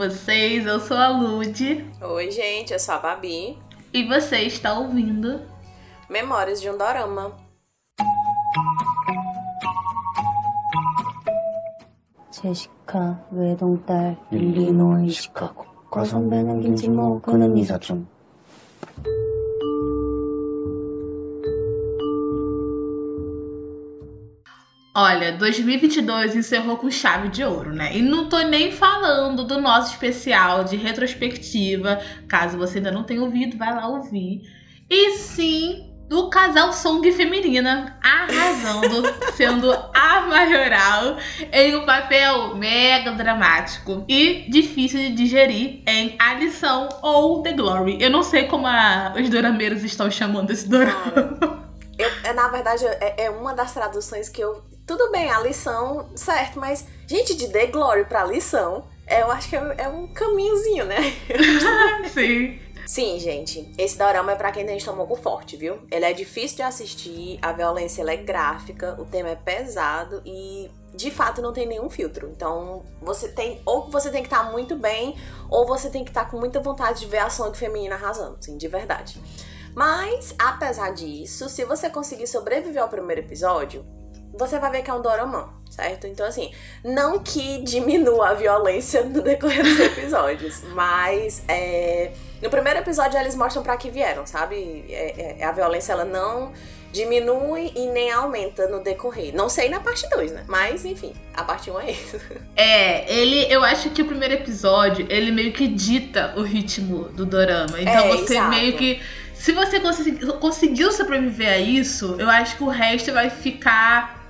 vocês? Eu sou a Lud. Oi, gente, eu sou a Babi. E você está ouvindo Memórias de um Dorama. 제시카 외동딸 일리노이 시카고 과선배는 김치모 그는 이사촌 Olha, 2022 encerrou com chave de ouro, né? E não tô nem falando do nosso especial de retrospectiva. Caso você ainda não tenha ouvido, vai lá ouvir. E sim do casal Song feminina, arrasando, sendo a maioral em um papel mega dramático e difícil de digerir em A Lição ou The Glory. Eu não sei como a, os dorameiros estão chamando esse dorama. Eu, na verdade, é, é uma das traduções que eu tudo bem, a lição, certo, mas, gente, de The Glory pra lição, é, eu acho que é, é um caminhozinho, né? Sim. Sim, gente, esse dorama é pra quem tem estômago forte, viu? Ele é difícil de assistir, a violência é gráfica, o tema é pesado e de fato não tem nenhum filtro. Então, você tem ou você tem que estar tá muito bem, ou você tem que estar tá com muita vontade de ver a Song feminina arrasando, assim, de verdade. Mas, apesar disso, se você conseguir sobreviver ao primeiro episódio, você vai ver que é um dorama, certo? Então, assim, não que diminua a violência no decorrer dos episódios, mas é, no primeiro episódio eles mostram para que vieram, sabe? É, é, a violência ela não diminui e nem aumenta no decorrer. Não sei na parte 2, né? Mas, enfim, a parte 1 um é isso. É, ele, eu acho que o primeiro episódio, ele meio que dita o ritmo do dorama. Então É, você exato. meio que. Se você consegui- conseguiu sobreviver a isso, eu acho que o resto vai ficar.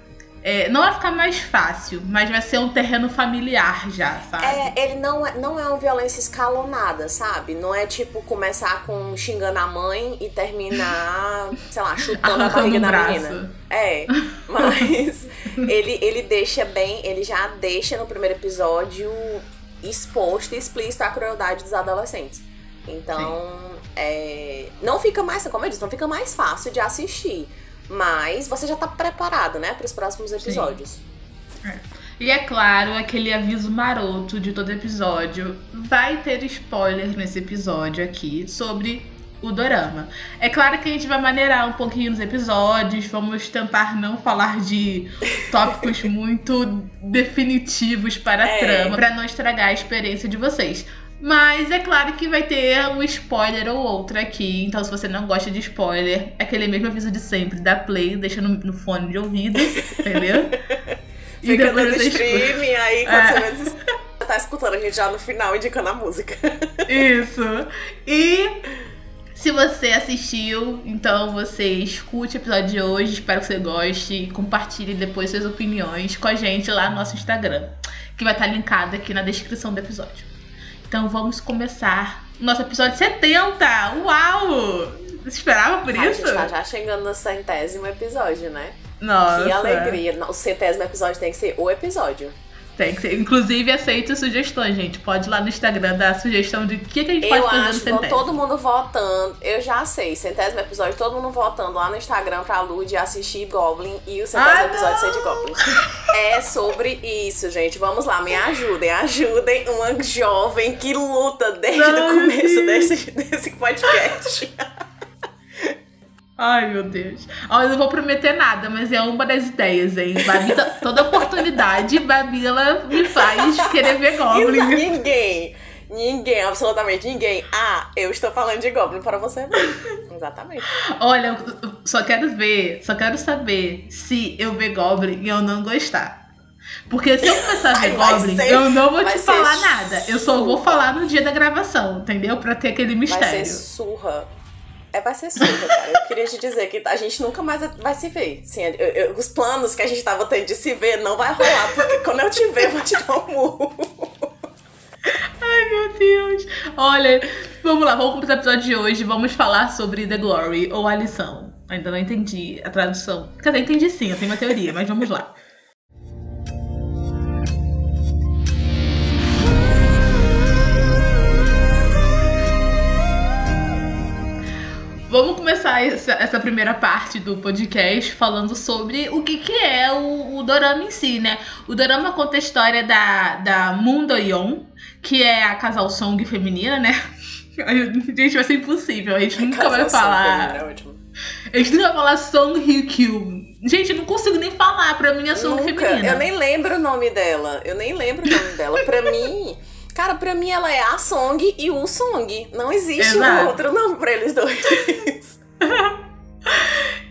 É, não vai ficar mais fácil, mas vai ser um terreno familiar já, sabe? É, ele não é, não é uma violência escalonada, sabe? Não é tipo começar com xingando a mãe e terminar, sei lá, chutando a barriga um da braço. menina. É, mas ele, ele deixa bem, ele já deixa no primeiro episódio exposto e explícito a crueldade dos adolescentes. Então, é, não fica mais, como eu disse, não fica mais fácil de assistir. Mas você já tá preparado, né, para os próximos episódios. E é claro, aquele aviso maroto de todo episódio. Vai ter spoiler nesse episódio aqui sobre o dorama. É claro que a gente vai maneirar um pouquinho nos episódios, vamos tentar não falar de tópicos muito definitivos para a É. trama, para não estragar a experiência de vocês. Mas é claro que vai ter um spoiler ou outro aqui. Então, se você não gosta de spoiler, é aquele mesmo aviso de sempre: dá play, deixa no, no fone de ouvido, entendeu? E Fica você escuta. streaming, aí quando É. você menos você tá escutando a gente já no final indicando a música. Isso. E se você assistiu, então você escute o episódio de hoje. Espero que você goste e compartilhe depois suas opiniões com a gente lá no nosso Instagram, que vai estar linkado aqui na descrição do episódio. Então vamos começar o nosso episódio 70! Uau! Você esperava por A isso? gente tá já chegando no centésimo episódio, né? Nossa. Que alegria. O centésimo episódio tem que ser o episódio. Tem que ser. Inclusive, aceito sugestões, gente. Pode ir lá no Instagram dar sugestão de o que, que a gente pode Eu fazer no acho, vão centésimo. todo mundo votando. Eu já sei, centésimo episódio, todo mundo votando lá no Instagram pra Lud assistir Goblin e o centésimo Ah, episódio ser de Goblin. É sobre isso, gente. Vamos lá, me ajudem, ajudem uma jovem que luta desde o começo desse, desse podcast. Ai, meu Deus. Ó, eu não vou prometer nada, mas é uma das ideias, hein? Babi, toda oportunidade, Babi, ela me faz querer ver Goblin. Ninguém, ninguém, absolutamente ninguém. Ah, eu estou falando de Goblin para você. Exatamente. Olha, só quero ver, só quero saber se eu ver Goblin e eu não gostar. Porque se eu começar a ver Ai, vai Goblin, ser- eu não vou vai te falar nada. Eu só vou falar no dia da gravação, entendeu? Pra ter aquele Vai mistério. ser surra. É, vai ser surra, cara. Eu queria te dizer que a gente nunca mais vai se ver. Sim, eu- eu- os planos que a gente tava tendo de se ver não vai rolar, porque quando eu te ver, eu vou te dar um murro. Ai, meu Deus. Olha, vamos lá, vamos começar o episódio de hoje. Vamos falar sobre The Glory ou a lição. Ainda não entendi a tradução. Quer dizer, entendi sim, eu tenho uma teoria, mas vamos lá. Vamos começar essa, essa primeira parte do podcast falando sobre o que, que é o, o dorama em si, né? O dorama conta a história da, da Moon Do-yeon, que é a casal Song feminina, né? Gente, vai ser impossível. A gente nunca vai falar. É. A gente nunca vai falar Song Hye Kyo. Gente, eu não consigo nem falar. Pra mim é Song Nunca. feminina. Eu nem lembro o nome dela. Eu nem lembro o nome dela. Pra mim. Cara, pra mim ela é a Song e o Song. Não existe um Exato. outro nome pra eles dois.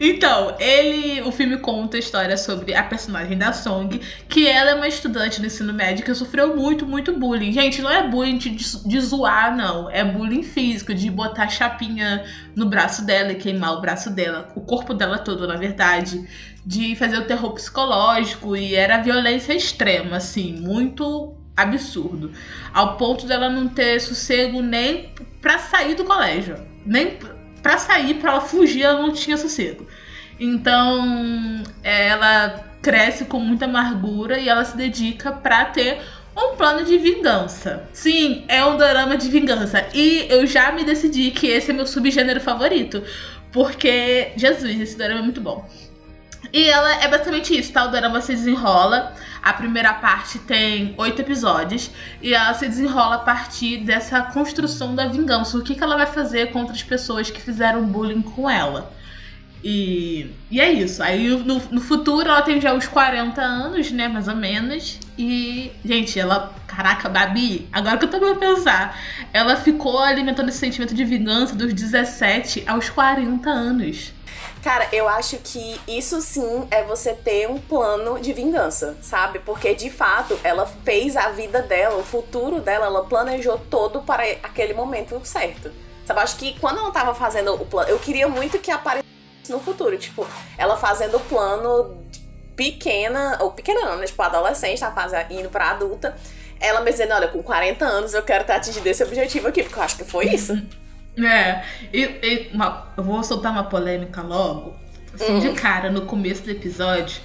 Então, ele, o filme conta a história sobre a personagem da Song, que ela é uma estudante do ensino médio que sofreu muito, muito bullying. Gente, não é bullying de, de zoar, não. É bullying físico, de botar chapinha no braço dela e queimar o braço dela, o corpo dela todo, na verdade. De fazer o terror psicológico e era violência extrema, assim, muito absurdo. Ao ponto dela não ter sossego nem pra sair do colégio. Nem pra sair, pra ela fugir, ela não tinha sossego. Então, ela cresce com muita amargura e ela se dedica pra ter um plano de vingança. Sim, é um drama de vingança. E eu já me decidi que esse é meu subgênero favorito. Porque, Jesus, esse drama é muito bom. E ela é basicamente isso, tá? O drama se desenrola. A primeira parte tem oito episódios. E ela se desenrola a partir dessa construção da vingança. O que, que ela vai fazer contra as pessoas que fizeram bullying com ela. E, e é isso. Aí no, no futuro ela tem já uns 40 anos, né? Mais ou menos. E, gente, ela. Caraca, Babi, agora que eu tô pra pensar. Ela ficou alimentando esse sentimento de vingança dos 17 aos 40 anos. Cara, eu acho que isso sim é você ter um plano de vingança, sabe? Porque de fato ela fez a vida dela, o futuro dela, ela planejou todo para aquele momento certo. Sabe? Acho que quando ela tava fazendo o plano, eu queria muito que aparecesse no futuro, tipo, ela fazendo o plano pequena, ou pequena não, né? Tipo, adolescente, tá fazendo, indo pra adulta. Ela me dizendo, olha, com 40 anos eu quero estar atingindo esse objetivo aqui, porque eu acho que foi isso. É, e, e uma- eu vou soltar uma polêmica logo, assim, Hum. de cara, no começo do episódio,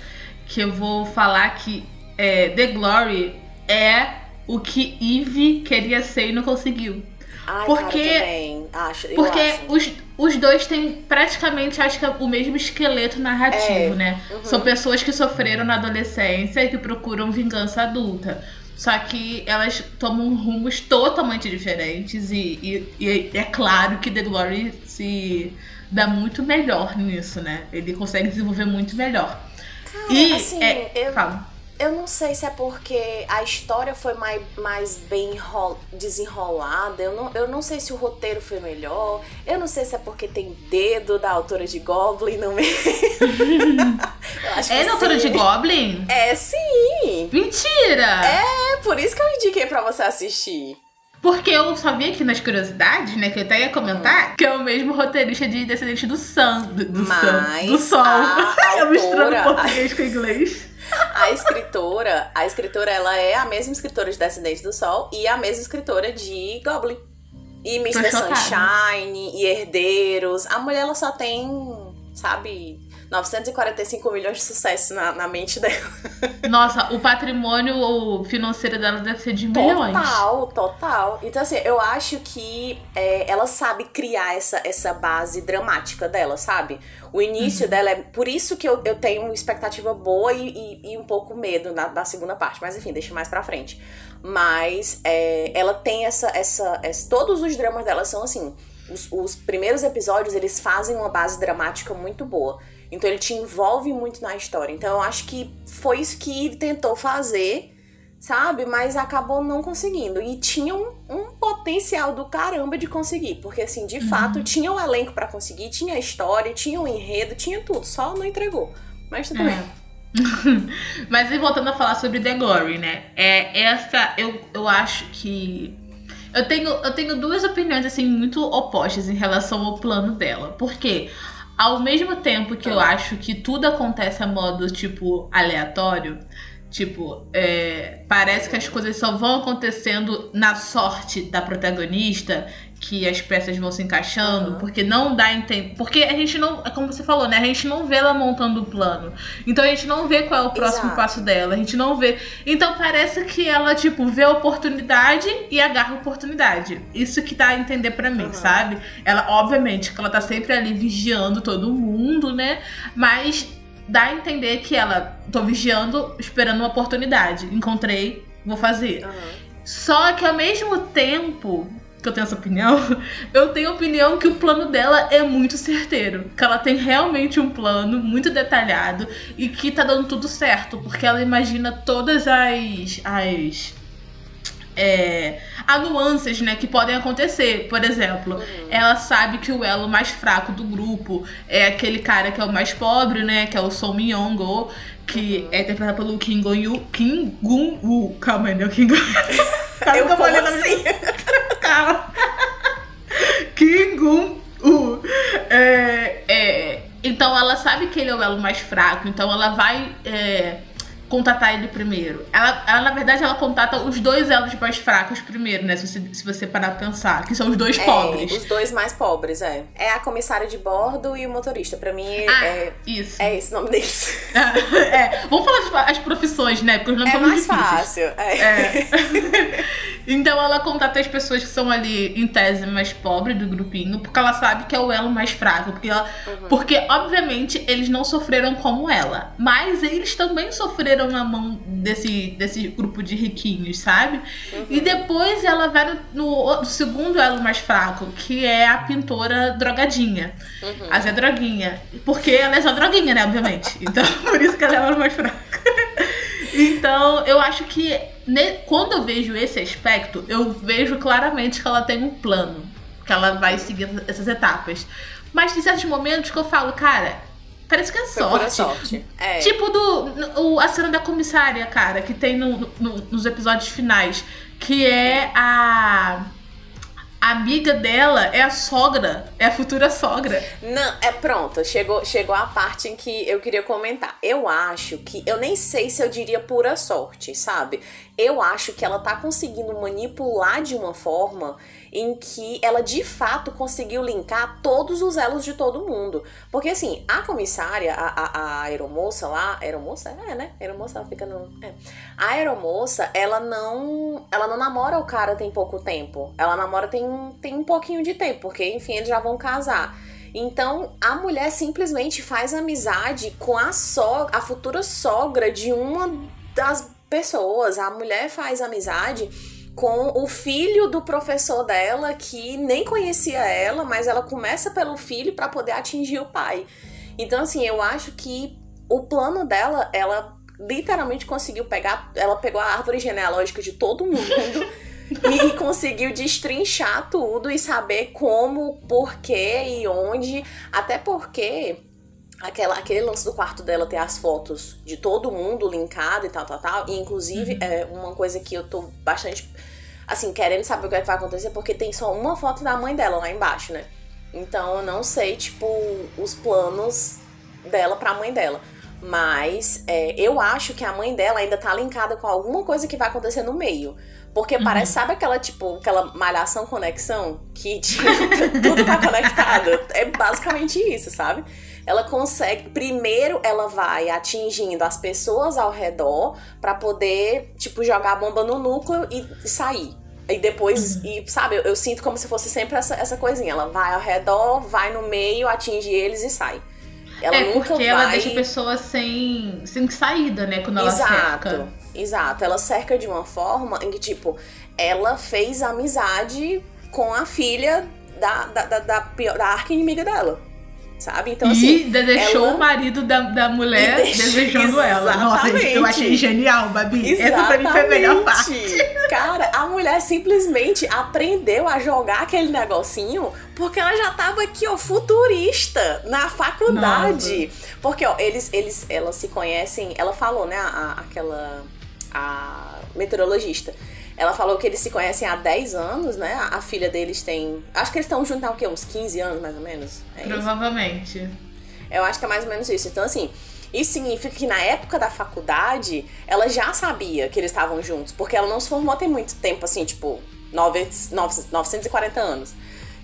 que eu vou falar que é, The Glory é o que Eve queria ser e não conseguiu. Ai, Porque- cara. Acho, Porque acho. os, os dois têm praticamente, acho que é o mesmo esqueleto narrativo, É, né? uhum. São pessoas que sofreram na adolescência e que procuram vingança adulta. Só que elas tomam rumos totalmente diferentes e, e- e é claro que The Glory se dá muito melhor nisso, né? Ele consegue desenvolver muito melhor. Cara, E assim, é, eu, fala. Eu não sei se é porque a história foi mais, mais bem enrol- desenrolada. Eu não, eu não sei se o roteiro foi melhor. Eu não sei se é porque tem dedo da autora de Goblin no meio. É na autora de Goblin? É sim! Mentira! É por isso que eu indiquei pra você assistir. Porque eu só vi aqui nas curiosidades, né, que eu até ia comentar, que é o mesmo roteirista de Descendente do Sun, do, do, Mas sun, do Sol. a eu misturando autora- português com inglês. A escritora, a escritora, ela é a mesma escritora de Descendentes do Sol e a mesma escritora de Goblin. E Mr. Sunshine e Herdeiros. A mulher, ela só tem, sabe, 945 milhões de sucesso na, na mente dela. Nossa, o patrimônio financeiro dela deve ser de milhões. Total, total. Então, assim, eu acho que é, ela sabe criar essa, essa base dramática dela, sabe? O início dela é. Por isso que eu, eu tenho uma expectativa boa e, e, e um pouco medo na, da segunda parte. Mas, enfim, deixa mais pra frente. Mas é, ela tem essa, essa, essa. Todos os dramas dela são assim. Os, os primeiros episódios, eles fazem uma base dramática muito boa. Então ele te envolve muito na história. Então eu acho que foi isso que Eve tentou fazer sabe? Mas acabou não conseguindo. E tinha um, um potencial do caramba de conseguir. Porque, assim, de fato, tinha um elenco pra conseguir, tinha a história, tinha o enredo, tinha tudo. Só não entregou. Mas tudo É. bem. Mas e voltando a falar sobre The Glory, né? É essa, eu, eu acho que eu tenho, eu tenho duas opiniões assim muito opostas em relação ao plano dela. Porque ao mesmo tempo que eu Ah. acho que tudo acontece a modo tipo aleatório, tipo, é, parece que as coisas só vão acontecendo na sorte da protagonista, que as peças vão se encaixando, Aham. porque não dá a entender. Porque a gente não, é como você falou, né? A gente não vê ela montando o plano. Então a gente não vê qual é o próximo Exato. passo dela, a gente não vê. Então parece que ela, tipo, vê a oportunidade e agarra a oportunidade. Isso que dá a entender pra mim, Aham. sabe? Ela, obviamente, que ela tá sempre ali vigiando todo mundo, né? Mas dá a entender que ela tô vigiando, esperando uma oportunidade. Encontrei, vou fazer. Aham. Só que ao mesmo tempo que eu tenho essa opinião, eu tenho a opinião que o plano dela é muito certeiro. Que ela tem realmente um plano muito detalhado e que tá dando tudo certo. Porque ela imagina todas as. as é, há nuances né, que podem acontecer. Por exemplo, uhum. ela sabe que o elo mais fraco do grupo é aquele cara que é o mais pobre, né? Que é o Song Myung-go, que uhum. é interpretado pelo Kim Gon-yu. Kim Gun-woo. Calma aí, né? O Kim Gon... Calma, eu, vou assim? Calma. Kim Gun-woo. É, é, então ela sabe que ele é o elo mais fraco, então ela vai... É, contatar ele primeiro. Ela, ela, na verdade, ela contata os dois elos mais fracos primeiro, né? Se você, se você parar pra pensar. Que são os dois é, pobres. Os dois mais pobres, é. É a comissária de bordo e o motorista. Pra mim, ah, é, isso. é esse o nome deles. é. Vamos falar as profissões, né? Porque os nomes é são mais difíceis. fácil. É. é. então ela contata as pessoas que são ali, em tese, mais pobres do grupinho, porque ela sabe que é o elo mais fraco. Porque, ela, uhum. porque obviamente, eles não sofreram como ela. Mas eles também sofreram na mão desse, desse grupo de riquinhos, sabe? Uhum. E depois ela vai no, no, segundo elo mais fraco, que é a pintora drogadinha. Uhum. A Zé Droguinha. Porque ela é só droguinha, né? Obviamente. Então, por isso que ela é o elo mais fraco. Então, eu acho que quando eu vejo esse aspecto, eu vejo claramente que ela tem um plano. Que ela vai seguir essas etapas. Mas tem certos momentos que eu falo, cara, Parece que é sorte. sorte. É. Tipo do, o, a cena da comissária, cara, que tem no, no, nos episódios finais. Que é a. A amiga dela é a sogra, é a futura sogra. Não, é pronto, chegou, chegou a parte em que eu queria comentar. Eu acho que, eu nem sei se eu diria pura sorte, sabe? Eu acho que ela tá conseguindo manipular de uma forma em que ela de fato conseguiu linkar todos os elos de todo mundo. Porque assim, a comissária, a, a, a aeromoça lá, aeromoça? É, né? Aeromoça, ela fica no. É. A aeromoça, ela não. Ela não namora o cara tem pouco tempo. Ela namora tem, tem um pouquinho de tempo, porque, enfim, eles já vão casar. Então, a mulher simplesmente faz amizade com a sogra, a futura sogra de uma das pessoas. A mulher faz amizade com o filho do professor dela que nem conhecia ela, mas ela começa pelo filho para poder atingir o pai. Então assim, eu acho que o plano dela, ela literalmente conseguiu pegar, ela pegou a árvore genealógica de todo mundo e conseguiu destrinchar tudo e saber como, porquê e onde, até porque aquela, aquele lance do quarto dela ter as fotos de todo mundo linkado e tal, tal, tal. E inclusive, uhum. é uma coisa que eu tô bastante, assim, querendo saber o que, é que vai acontecer, porque tem só uma foto da mãe dela lá embaixo, né? Então eu não sei, tipo, os planos dela pra mãe dela. Mas é, eu acho que a mãe dela ainda tá linkada com alguma coisa que vai acontecer no meio. Porque uhum. parece, sabe aquela, tipo, aquela malhação conexão? Que tipo, tudo tá conectado. É basicamente isso, sabe? Ela consegue. Primeiro, ela vai atingindo as pessoas ao redor para poder, tipo, jogar a bomba no núcleo e, sair. E depois, uhum. e sabe, eu, eu, sinto como se fosse sempre essa, essa coisinha. Ela vai ao redor, vai no meio, atinge eles e sai. Ela é, nunca porque vai... ela deixa a pessoa sem, sem saída, né? Quando ela exato, cerca. Exato. Ela cerca de uma forma em que, tipo, ela fez amizade com a filha da, da, da, da, da arca inimiga dela sabe? Então, assim. E deixou ela... o marido da, da mulher desejando ela. Nossa, eu achei genial, Babi. Exatamente. Essa pra mim foi a melhor parte. Cara, a mulher simplesmente aprendeu a jogar aquele negocinho porque ela já tava aqui, ó, futurista na faculdade. Nossa. Porque, ó, eles, eles, elas se conhecem. Ela falou, né, a, aquela. A meteorologista ela falou que eles se conhecem há 10 anos, né? A, filha deles tem. Acho que eles estão juntos há o quê? Uns 15 anos, mais ou menos? É Provavelmente. Isso? Eu acho que é mais ou menos isso. Então, assim, isso significa que na época da faculdade, ela já sabia que eles estavam juntos, porque ela não se formou tem muito tempo, assim, tipo, 940 anos.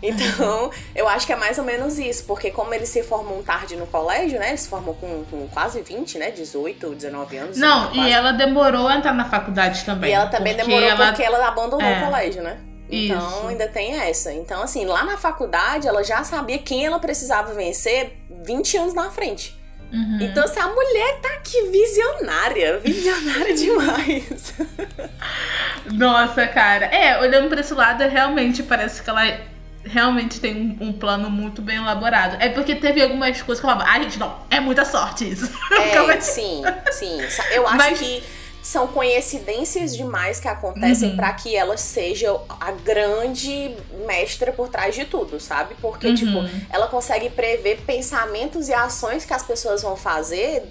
Então, eu acho que é mais ou menos isso, porque como eles se formam tarde no colégio, né? Eles se formam com, com quase 20, né? 18, 19 anos. Não, e ela demorou a entrar na faculdade também. E ela também demorou ela... porque ela abandonou é. o colégio, né? Então Isso. ainda tem essa. Então, assim, lá na faculdade ela já sabia quem ela precisava vencer 20 anos na frente. Uhum. Então, assim, a mulher tá aqui visionária, visionária demais. Nossa, cara. É, olhando pra esse lado, realmente parece que ela realmente tem um, um, plano muito bem elaborado. É porque teve algumas coisas que eu falava, ah, gente, não, é muita sorte isso. É, sim, sim. Eu acho Mas... que são coincidências demais que acontecem uhum. para que ela seja a grande mestra por trás de tudo, sabe? Porque, uhum. tipo, ela consegue prever pensamentos e ações que as pessoas vão fazer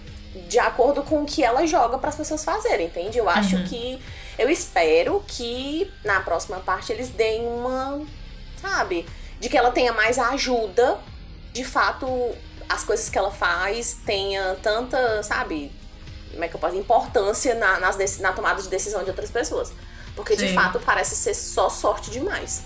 de acordo com o que ela joga para as pessoas fazerem, entende? Eu acho uhum. que. Eu espero que na próxima parte eles deem uma. Sabe? De que ela tenha mais ajuda. De fato, as coisas que ela faz tenha tanta, sabe? como é que eu posso importância na, nas, na tomada de decisão de outras pessoas. Porque Sim. de fato parece ser só sorte demais.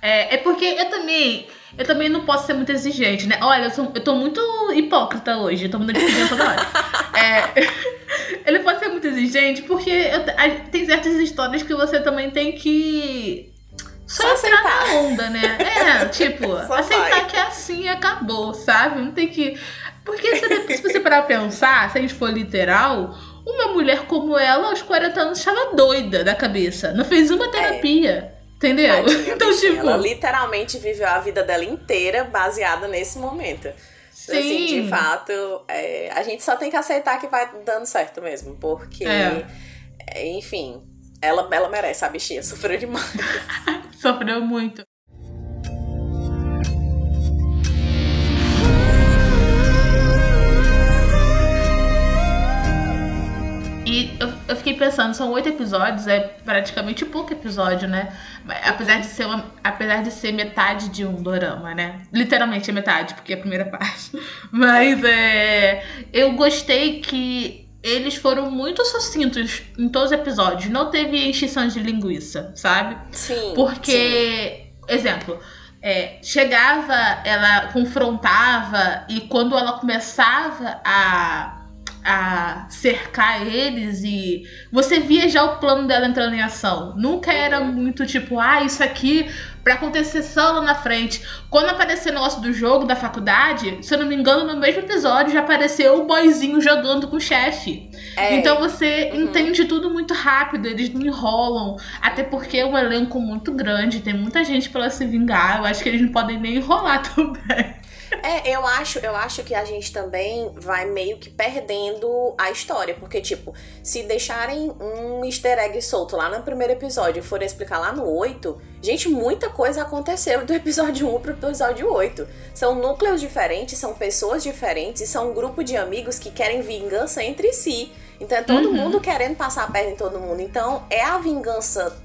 É, é porque eu também. Eu também não posso ser muito exigente, né? Olha, eu, sou, eu tô muito hipócrita hoje, eu tô mudando de opinião toda hora. é, ele pode ser muito exigente porque eu, tem certas histórias que você também tem que só, só aceitar na onda, né? É, tipo, só aceitar vai. que é assim e acabou, sabe? Não tem que. Porque se, se você parar pra pensar, se a gente for literal, uma mulher como ela, aos 40 anos, estava doida da cabeça. Não fez uma terapia. É. Entendeu? Tadinha, então, tipo. Ela literalmente viveu a vida dela inteira baseada nesse momento. Sim. Assim, de fato, é, a gente só tem que aceitar que vai dando certo mesmo. Porque, é. é enfim, ela, ela merece, a bichinha. Sofreu demais. Sofreu muito. E eu, eu, fiquei pensando, são oito episódios, é praticamente pouco episódio, né? Apesar de, ser uma, apesar de ser metade de um dorama, né? Literalmente é metade, porque é a primeira parte. Mas é, eu gostei que eles foram muito sucintos em todos os episódios. Não teve extinção de linguiça, sabe? Sim. Porque, sim. exemplo, é, chegava, ela confrontava e quando ela começava a a cercar eles e você via já o plano dela entrando em ação. Nunca era uhum. muito tipo, ah, isso aqui para acontecer só lá na frente. Quando apareceu o negócio do jogo da faculdade, se eu não me engano, no mesmo episódio já apareceu o boyzinho jogando com o chefe. É. Então você uhum. entende tudo muito rápido, eles não enrolam. Até porque é um elenco muito grande, tem muita gente para se vingar. Eu acho que eles não podem nem enrolar também. É, eu acho, eu acho que a gente também vai meio que perdendo a história, porque tipo, se deixarem um easter egg solto lá no primeiro episódio e forem explicar lá no 8, gente, muita coisa aconteceu do episódio 1 pro episódio 8. São núcleos diferentes, são pessoas diferentes e são um grupo de amigos que querem vingança entre si. Então é todo uhum. mundo querendo passar a perna em todo mundo. Então é a vingança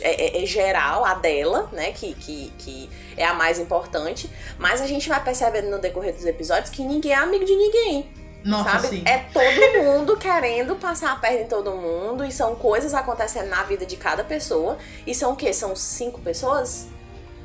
é, é, é, geral, a dela, né? Que, que, que é a mais importante. Mas a gente vai percebendo no decorrer dos episódios que ninguém é amigo de ninguém. Nossa, sabe? Sim. É todo mundo querendo passar a perna em todo mundo. E são coisas acontecendo na vida de cada pessoa. E são o quê? São cinco pessoas?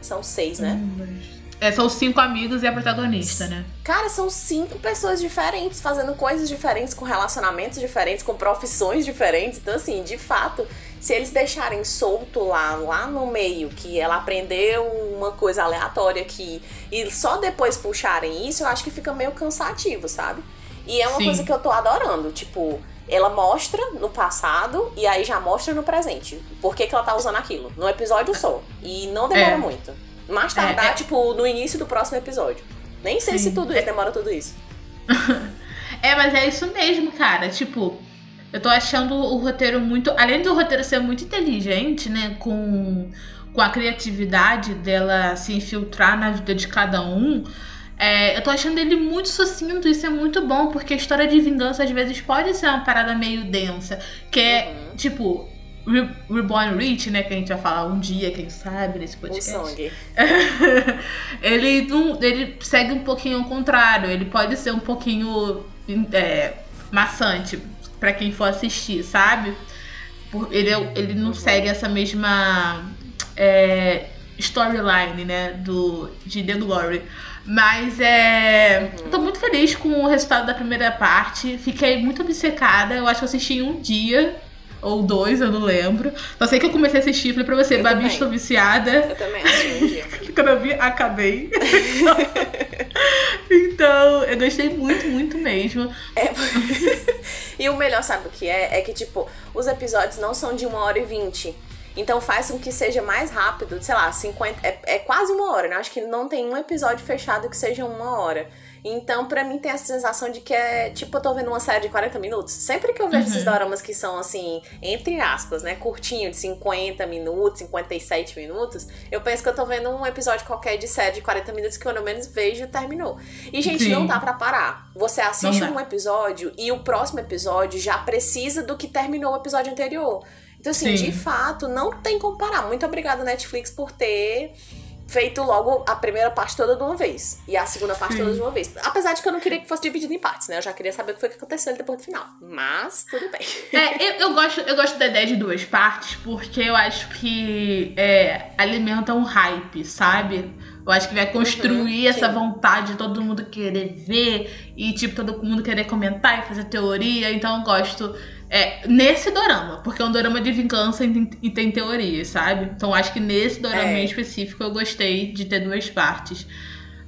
São seis, né? Hum, é, são cinco amigos e a protagonista, né? Cara, são cinco pessoas diferentes, fazendo coisas diferentes, com relacionamentos diferentes, com profissões diferentes. Então, assim, de fato, se eles deixarem solto lá, lá no meio, que ela aprendeu uma coisa aleatória aqui, e só depois puxarem isso, eu acho que fica meio cansativo, sabe? E é uma Sim. coisa que eu tô adorando. Tipo, ela mostra no passado e aí já mostra no presente. Por que, que ela tá usando aquilo? No episódio só. E não demora é. muito. Mais tardar, é, é... tipo, no início do próximo episódio. Nem sei Sim. se tudo isso demora tudo isso. é, mas é isso mesmo, cara. Tipo, eu tô achando o roteiro muito. Além do roteiro ser muito inteligente, né? Com, com a criatividade dela se infiltrar na vida de cada um. É, eu tô achando ele muito sucinto, isso é muito bom, porque a história de vingança às vezes pode ser uma parada meio densa. Que é, uhum. tipo, Reborn Rich, né? Que a gente vai falar um dia, quem sabe, nesse podcast. O Song. ele, não, ele segue um pouquinho ao contrário. Ele pode ser um pouquinho é, maçante para quem for assistir, sabe? Ele, é ele não segue essa mesma é, storyline, né? Do, de The Glory. Mas é. Uhum. Tô muito feliz com o resultado da primeira parte. Fiquei muito obcecada. Eu acho que assisti em um dia ou dois, eu não lembro. Só sei que eu comecei a assistir, falei pra você, eu Babi, estou viciada. Eu também assisti um dia. Quando eu vi, acabei. então, gostei muito, muito mesmo. É... e o melhor, sabe o que é? É que, tipo, os episódios não são de uma hora e vinte. Então faz com que seja mais rápido, sei lá, 50. É, é quase uma hora, né? Acho que não tem um episódio fechado que seja uma hora. Então, pra mim, tem essa sensação de que é tipo, eu tô vendo uma série de 40 minutos. Sempre que eu vejo uhum. esses doramas que são assim, entre aspas, né? Curtinho, de 50 minutos, 57 minutos, eu penso que eu tô vendo um episódio qualquer de série de 40 minutos que eu no menos vejo e terminou. E, gente, Sim. não dá pra parar. Você assiste um episódio e o próximo episódio já precisa do que terminou o episódio anterior. Então, assim, Sim. de fato, não tem como parar. Muito obrigada, Netflix, por ter feito logo a primeira parte toda de uma vez. E a segunda parte Sim. toda de uma vez. Apesar de que eu não queria que fosse dividido em partes, né? Eu já queria saber o que foi que aconteceu depois do final. Mas, tudo bem. É, eu, eu, gosto, eu gosto da ideia de duas partes, porque eu acho que é, alimenta um hype, sabe? Eu acho que vai construir uhum, essa vontade de todo mundo querer ver e, tipo, todo mundo querer comentar e fazer teoria. Então eu gosto é, nesse dorama, porque é um dorama de vingança e tem, e tem teorias, sabe? Então acho que nesse dorama é. em específico eu gostei de ter duas partes.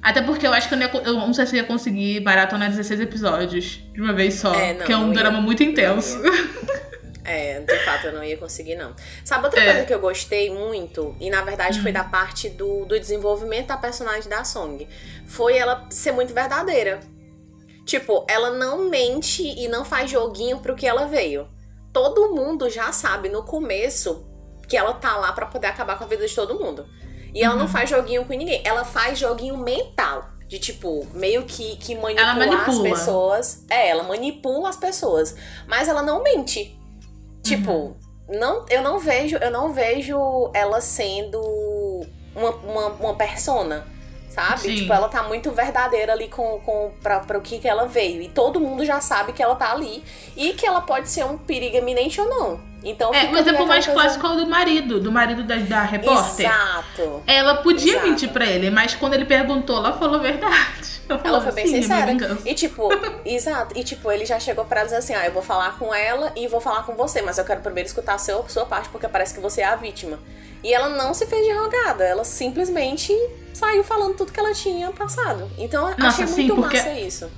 Até porque eu acho que eu não, ia, eu não sei se eu ia conseguir maratonar 16 episódios de uma vez só. É, não, que é um drama muito intenso. É, de fato eu não ia conseguir, não. Sabe outra é. coisa que eu gostei muito, e na verdade hum. foi da parte do, do desenvolvimento da personagem da Song, foi ela ser muito verdadeira. Tipo, ela não mente e não faz joguinho pro que ela veio. Todo mundo já sabe no começo que ela tá lá para poder acabar com a vida de todo mundo. E uhum. ela não uhum. faz joguinho com ninguém. Ela faz joguinho mental. De tipo, meio que, que manipular manipula. as pessoas. É, ela manipula as pessoas. Mas ela não mente. Tipo, uhum. não, eu não vejo, eu não vejo ela sendo uma, uma, uma persona sabe? Sim. Tipo, ela tá muito verdadeira ali com, com pra, pra o que, que ela veio. E todo mundo já sabe que ela tá ali e que ela pode ser um perigo eminente ou não. Então, é, o exemplo mais coisa... clássico é o do marido, do marido da, da repórter. Exato. Ela podia Exato. mentir pra ele, mas quando ele perguntou, ela falou a verdade. Ela, ela foi bem sincera. E tipo, exato. E tipo, ele já chegou pra dizer assim: ah, eu vou falar com ela e vou falar com você, mas eu quero primeiro escutar a sua, sua parte, porque parece que você é a vítima. E ela não se fez de rogada, ela simplesmente saiu falando tudo que ela tinha passado. Então eu Nossa, achei sim, muito porque, massa isso.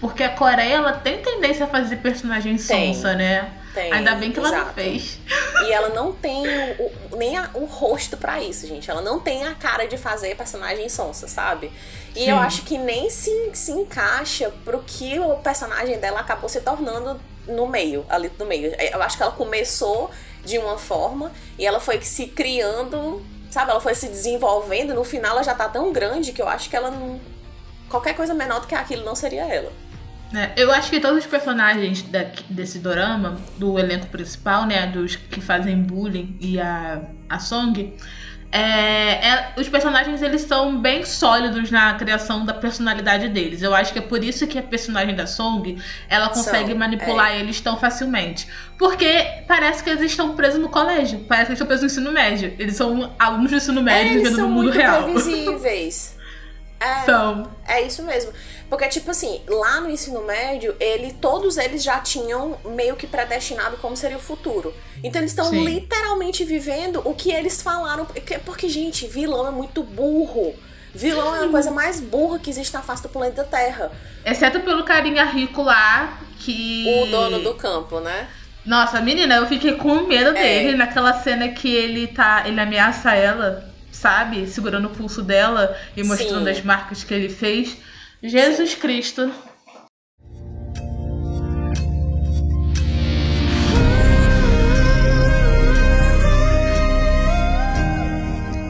Porque a Coreia, ela tem tendência a fazer personagem tem, sonsa, né? Tem, Ainda bem que exato. ela não fez. E ela não tem o, nem a, o rosto para isso, gente. Ela não tem a cara de fazer personagem sonsa, sabe? E Sim. eu acho que nem se, se encaixa pro que o personagem dela acabou se tornando no meio, ali no meio. Eu acho que ela começou de uma forma e ela foi se criando sabe? Ela foi se desenvolvendo, no final ela já tá tão grande que eu acho que ela não. Qualquer coisa menor do que aquilo não seria ela. É, eu acho que todos os personagens da, desse dorama, do elenco principal, né? Dos que fazem bullying e a, a Song, é, é, os personagens eles são bem sólidos na criação da personalidade deles. Eu acho que é por isso que a personagem da Song ela consegue são, manipular é. eles tão facilmente. Porque parece que eles estão presos no colégio, parece que eles estão presos no ensino médio. Eles são alunos do ensino médio vivendo no mundo real. Previsíveis. É, são. É isso mesmo. Porque, tipo assim, lá no ensino médio, ele, todos eles já tinham meio que predestinado como seria o futuro. Então eles estão literalmente vivendo o que eles falaram. Porque, porque, gente, vilão é muito burro. Vilão é a coisa mais burra que existe na face do planeta Terra. Exceto pelo carinha rico lá, que. O dono do campo, né? Nossa, menina, eu fiquei com medo é. dele naquela cena que ele tá. ele ameaça ela, sabe? Segurando o pulso dela e mostrando Sim. as marcas que ele fez. Jesus. Cristo.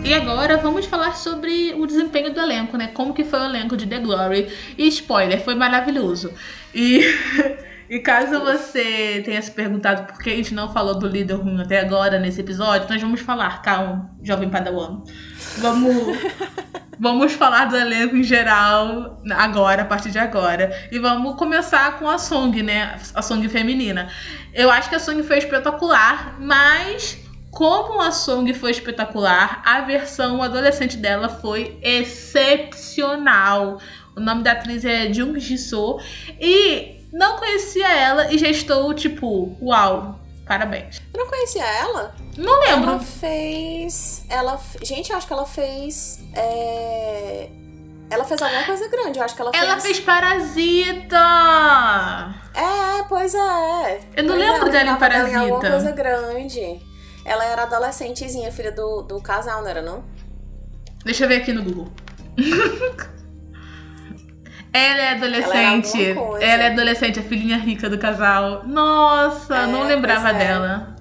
E agora vamos falar sobre o desempenho do elenco, né? Como que foi o elenco de The Glory. E spoiler, foi maravilhoso. E, e caso você tenha se perguntado por que a gente não falou do líder ruim até agora nesse episódio, nós vamos falar, calma, jovem padawan. Vamos Vamos falar do elenco em geral agora, a partir de agora. E vamos começar com a Song, né? A Song feminina. Eu acho que a Song foi espetacular, mas como a Song foi espetacular, a versão adolescente dela foi excepcional. O nome da atriz é Jung Ji-soo e não conhecia ela e já estou tipo, uau, Parabéns. Eu não conhecia ela? Não lembro. Ela fez. Ela. Gente, eu acho que ela fez. É... Ela fez alguma coisa grande, eu acho que ela, Ela fez. fez Parasita! É, pois é. Eu não Pois lembro é, dela em dela em alguma Parasita. coisa grande. Ela era adolescentezinha, filha do, do casal, não era não? Deixa eu ver aqui no Google. Ela é adolescente. Ela. Ela é adolescente, a filhinha rica do casal. Nossa, É, não lembrava é. dela.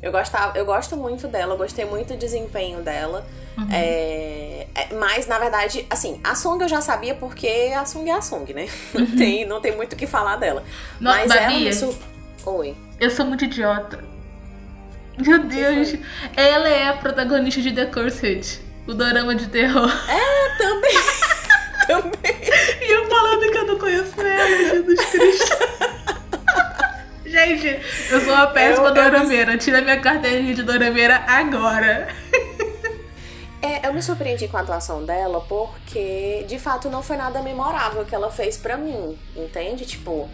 Eu, gostava, eu gosto muito dela, eu gostei muito do desempenho dela. Uhum. É, é, mas, na verdade, assim, a Song eu já sabia porque a Song é a Song, né? Não, tem, não tem muito o que falar dela. No- mas ela Babi, me sur... Oi. eu sou muito idiota. Meu Deus. Ela é a protagonista de The Cursed, o dorama de terror. Também. Também. E eu falando que eu não conheço ela, Jesus Cristo. Gente, eu sou uma péssima Eu- eu dorameira. Tira minha carteirinha de dorameira agora. É, eu me surpreendi com a atuação dela porque, de fato, não foi nada memorável que ela fez pra mim, entende? Tipo,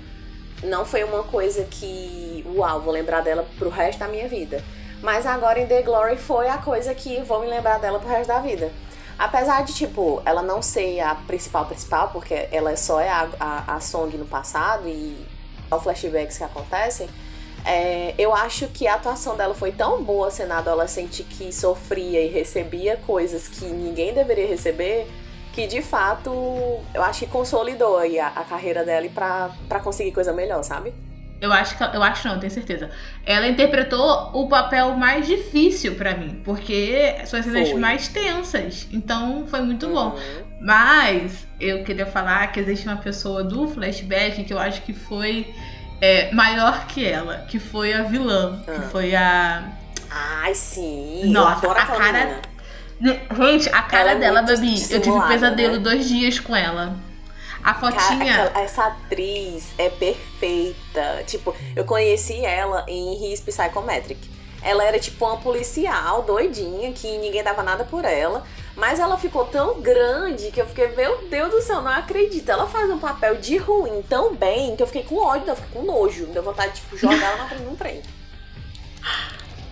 não foi uma coisa que, uau, vou lembrar dela pro resto da minha vida. Mas agora em The Glory foi a coisa que vou me lembrar dela pro resto da vida. Apesar de, tipo, ela não ser a principal principal, porque ela só é a, a, a Song no passado e só flashbacks que acontecem, é, eu acho que a atuação dela foi tão boa sendo adolescente que sofria e recebia coisas que ninguém deveria receber, que de fato eu acho que consolidou a, a carreira dela pra conseguir coisa melhor, sabe? Eu acho que eu acho não, tenho certeza. Ela interpretou o papel mais difícil pra mim, porque são as cenas mais tensas. Então foi muito bom. Uhum. Mas eu queria falar que existe uma pessoa do flashback que eu acho que foi é, maior que ela, que foi a vilã, que Ah. foi a. Ai, sim. Nossa, a cara- menina. Gente, a cara Ela é dela, muito Babi, eu tive dissimulada, pesadelo né? dois dias com ela. A Cara, fotinha. aquela- essa atriz é perfeita. Tipo, eu conheci ela em His Psychometric. Ela era tipo uma policial doidinha que ninguém dava nada por ela. Mas ela ficou tão grande que eu fiquei, meu Deus do céu, não acredito. Ela faz um papel de ruim tão bem que eu fiquei com ódio, eu fiquei com nojo. Deu vontade de tipo, jogar ela na frente de um trem.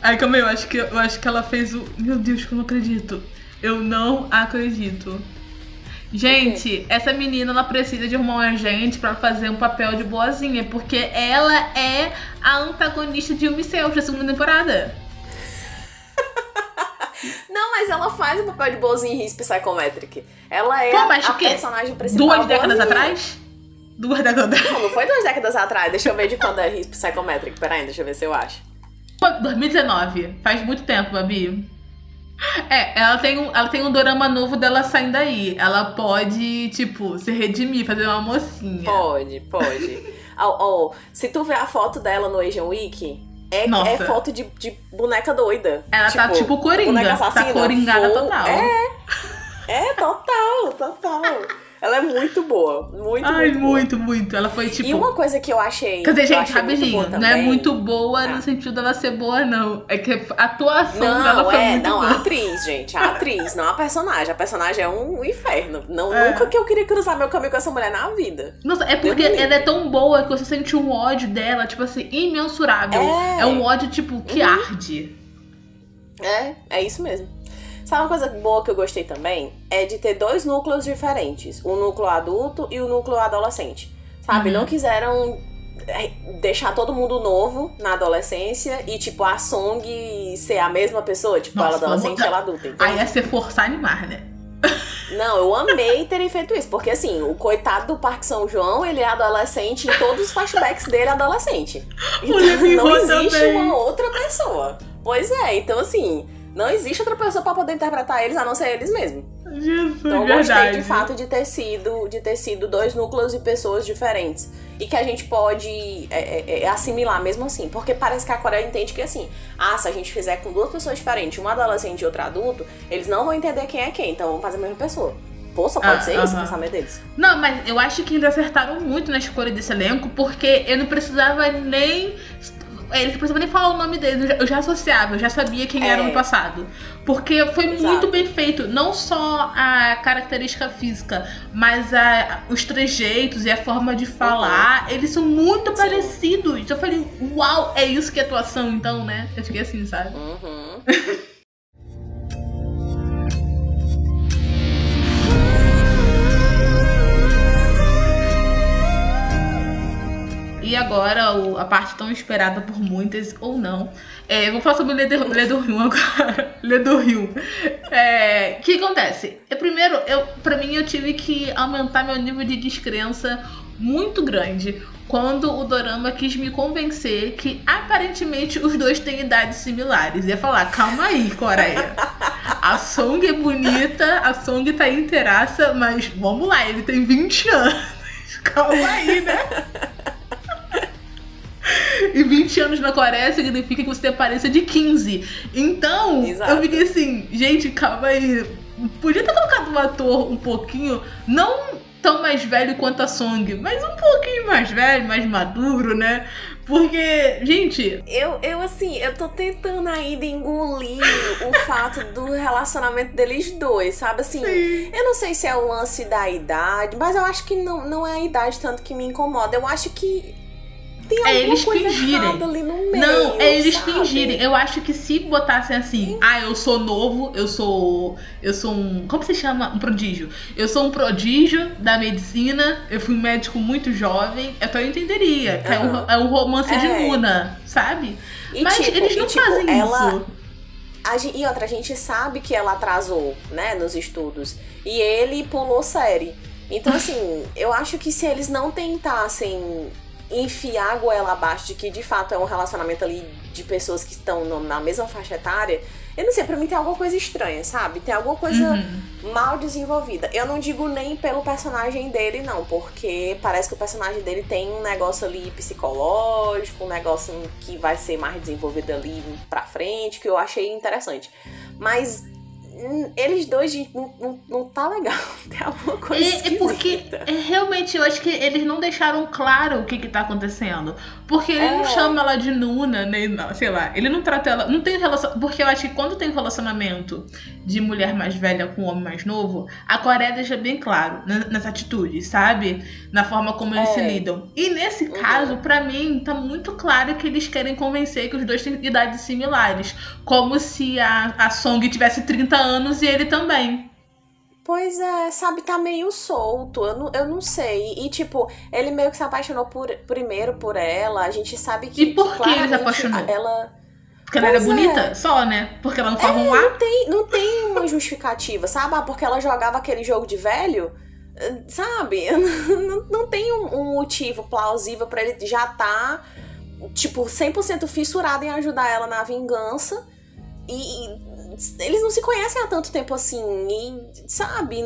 Ai, calma aí, eu acho que, eu acho que ela fez o. Meu Deus, que eu não acredito. Eu não acredito. Gente, essa menina ela precisa de arrumar um agente pra fazer um papel de boazinha, porque ela é a antagonista de Unicef da segunda temporada. Não, mas ela faz o papel de boazinha em His Psychometric. Ela é Pô, a, mas a personagem principal. Duas décadas boazinha. atrás? Duas décadas atrás. Não, não foi duas décadas atrás. Deixa eu ver de quando é His Psychometric. Peraí, deixa eu ver se eu acho. Pô, 2019. Faz muito tempo, Babi. É, ela tem, um, ela tem um dorama novo dela saindo aí. Ela pode, tipo, se redimir, fazer uma mocinha. Pode, pode. Ó, ó, se tu ver a foto dela no Asian Week, é, é foto de, de boneca doida. Ela tá tipo Coringa. boneca Tá assassina, coringada full- total. É, é, total, total. Ela é muito boa, muito, Ai, muito, boa. muito, muito. Ela foi tipo. E uma coisa que eu achei. Quer dizer, gente, muito rapidinho, não é muito boa Ah. no sentido dela ser boa, não. É que a atuação dela Não, foi é, muito não, a boa. atriz, gente. A atriz, não a personagem. A personagem é um inferno. Não, É. Nunca que eu queria cruzar meu caminho com essa mulher na vida. Nossa, é porque ela é tão boa que você sente um ódio dela, tipo assim, imensurável. É. É, um ódio, tipo, que Uhum. arde. É, é isso mesmo. Sabe uma coisa boa que eu gostei também? É de ter dois núcleos diferentes. O núcleo adulto e o núcleo adolescente. Sabe? Uhum. Não quiseram é, deixar todo mundo novo na adolescência e, tipo, a Song ser a mesma pessoa. Tipo, Nossa, ela adolescente e ela adulta. Então, Aí é ser forçar animar, né? Não, eu amei terem feito isso. Porque, assim, o coitado do Parque São João, ele é adolescente e todos os flashbacks dele é adolescente. Então, não existe também. uma outra pessoa. Pois é, então, assim... Não existe outra pessoa pra poder interpretar eles a não ser eles mesmos. Jesus, Então eu verdade. gostei de fato de ter sido de ter sido dois núcleos de pessoas diferentes. E que a gente pode é, é, é, assimilar mesmo assim. Porque parece que a Coreia entende que assim, ah, se a gente fizer com duas pessoas diferentes, um adolescente e outro adulto, eles não vão entender quem é quem, então vamos fazer a mesma pessoa. Pô, só pode Ah, ser isso o aham. pensamento deles. Não, mas eu acho que eles acertaram muito na escolha desse elenco, porque eu não precisava nem. Eles não precisavam nem falar o nome deles, eu já- eu já associava, eu já sabia quem era É. no passado. Porque foi Exato. muito bem feito, não só a característica física, mas a- os trejeitos e a forma de falar, eles são muito Sim. parecidos. Eu falei, uau, é isso que é atuação então, né? Eu fiquei assim, sabe? Uhum. agora o, a parte tão esperada por muitas, ou não. É, vou falar sobre o Lê do, Rio agora. Lê do Rio. É, o que acontece? Eu, primeiro, eu, pra mim, eu tive que aumentar meu nível de descrença muito grande quando o Dorama quis me convencer que aparentemente os dois têm idades similares. Ia falar, calma aí, Coreia. A Song é bonita, a Song tá inteiraça, mas vamos lá, ele tem 20 anos. Calma aí, né? E 20 anos na Coreia significa que você tem aparência de 15. Então, Exato. eu fiquei assim, gente, calma aí. Podia ter colocado um ator um pouquinho, não tão mais velho quanto a Song, mas um pouquinho mais velho, mais maduro, né? Porque, gente, Eu, eu, assim, eu tô tentando ainda engolir o fato do relacionamento deles dois, sabe? Assim, eu não sei se é o lance da idade, mas eu acho que não, não é a idade tanto que me incomoda. Eu acho que tem É alguma eles coisa fingirem. errada ali no meio. Não, é eles sabe? fingirem. Eu acho que se botassem assim, ah, eu sou novo, eu sou. Eu sou um. Como se chama? Um prodígio. Eu sou um prodígio da medicina, eu fui um médico muito jovem, então eu entenderia. Que é, um, é um romance de É. Luna, sabe? E, Mas tipo, eles e, não tipo, fazem ela, isso. A gen- e outra, a gente sabe que ela atrasou, né, nos estudos. E ele pulou série. Então, assim, eu acho que se eles não tentassem enfiar a goela abaixo de que de fato é um relacionamento ali de pessoas que estão na mesma faixa etária, eu não sei, pra mim tem alguma coisa estranha, sabe? Tem alguma coisa Uhum. mal desenvolvida. Eu não digo nem pelo personagem dele, não, porque parece que o personagem dele tem um negócio ali psicológico, um negócio que vai ser mais desenvolvido ali pra frente, que eu achei interessante. Mas eles dois, não, não, não tá legal. Tem alguma coisa É, é porque é, realmente eu acho que eles não deixaram claro o que que tá acontecendo. Porque ele não É. chama ela de Nuna, nem não, sei lá. Ele não trata ela. Não tem relação. Porque eu acho que quando tem relacionamento de mulher mais velha com homem mais novo, a Coreia deixa bem claro né, nas atitudes, sabe? Na forma como eles É. se lidam. E nesse Uhum. caso, pra mim, tá muito claro que eles querem convencer que os dois têm idades similares. Como se a, a Song tivesse 30 anos e ele também. Pois é, sabe, tá meio solto, eu não, eu não sei. E, tipo, ele meio que se apaixonou por, primeiro por ela, a gente sabe que. E por que ele se apaixonou? Ela. Porque ela era é. bonita? Só, né? Porque ela não forma um Não ar. tem, não tem uma justificativa, sabe? Ah, porque ela jogava aquele jogo de velho, sabe? Não, não tem um, um motivo plausível pra ele já tá, tipo, 100% fissurado em ajudar ela na vingança. E eles não se conhecem há tanto tempo assim. E, sabe?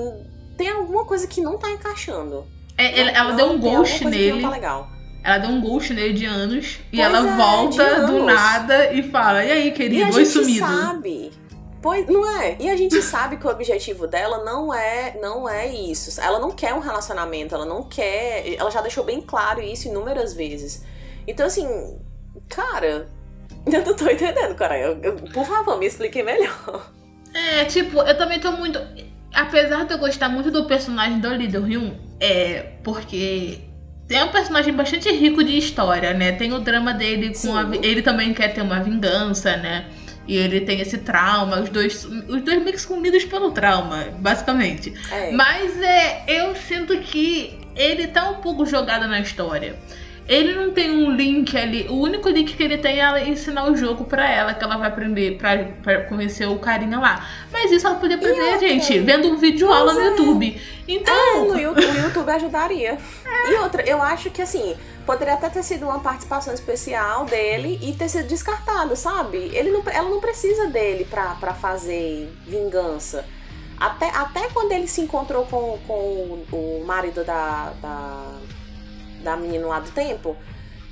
Tem alguma coisa que não tá encaixando. É, ela, ela Não, deu um ghost nele. Não tá legal. Ela deu um ghost nele de anos. e Pois ela é, volta do nada e fala: E aí, E querido? a Oi, gente sumido. sabe. Pois, não é? E a gente sabe que o objetivo dela não é, não é isso. Ela não quer um relacionamento, ela não quer. Ela já deixou bem claro isso inúmeras vezes. Então, assim, cara, eu não tô entendendo, cara. Eu- eu- por favor, me explique melhor. É, tipo, eu também tô muito. Apesar de eu gostar muito do personagem do Lee Hyun, é porque tem um personagem bastante rico de história, né? Tem o drama dele com a. Ele também quer ter uma vingança, né? E ele tem esse trauma, os dois, os dois meio que unidos pelo trauma, basicamente. É. Mas é, eu sinto que ele tá um pouco jogado na história. Ele não tem um link ali. O único link que ele tem é ela ensinar o jogo pra ela, que ela vai aprender pra, pra conhecer o carinha lá. Mas isso ela podia aprender, outra? gente, vendo um vídeo aula no é. YouTube. Então, No YouTube, o YouTube ajudaria. E outra, eu acho que assim, poderia até ter sido uma participação especial dele e ter sido descartado, sabe? Ele não, ela não precisa dele pra, pra fazer vingança. Até, até quando ele se encontrou com, com o, o marido da, da, da menina lá do tempo,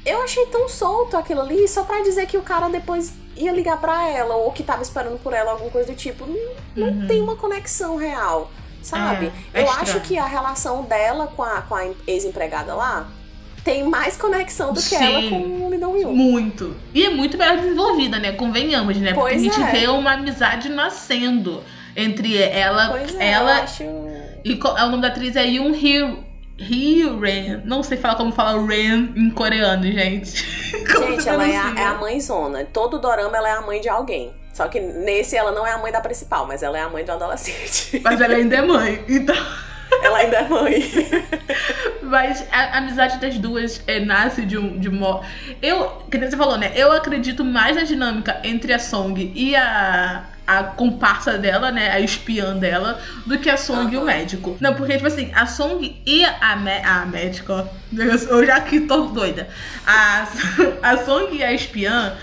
eu achei tão solto aquilo ali, só pra dizer que o cara depois ia ligar pra ela, ou que tava esperando por ela, alguma coisa do tipo. Não, não Uhum. tem uma conexão real, sabe? É, é eu estranho. acho que a relação dela com a, com a ex-empregada lá tem mais conexão do que Sim. ela com o Hyun. muito. E é muito melhor desenvolvida, né? Convenhamos, né? Porque Pois a gente é. vê uma amizade nascendo entre ela, Pois é, ela eu acho. E co- o nome da atriz é Yoon Hyo. Ren. Não sei falar como fala Ren em coreano, gente. Gente, ela é a, é a mãezona. Todo dorama ela é a mãe de alguém. Só que nesse ela não é a mãe da principal, mas ela é a mãe um adolescente. Mas ela ainda é mãe. Então. ela ainda é mãe. Mas a, amizade das duas é, nasce de um. De uma... Eu, que nem você falou, né? Eu acredito mais na dinâmica entre a Song e a, a comparsa dela, né? A espiã dela, do que a Song uhum. e o médico. Não, porque, tipo assim, a Song e a, a médica, ó. Eu já que tô doida. A, a Song e a espiã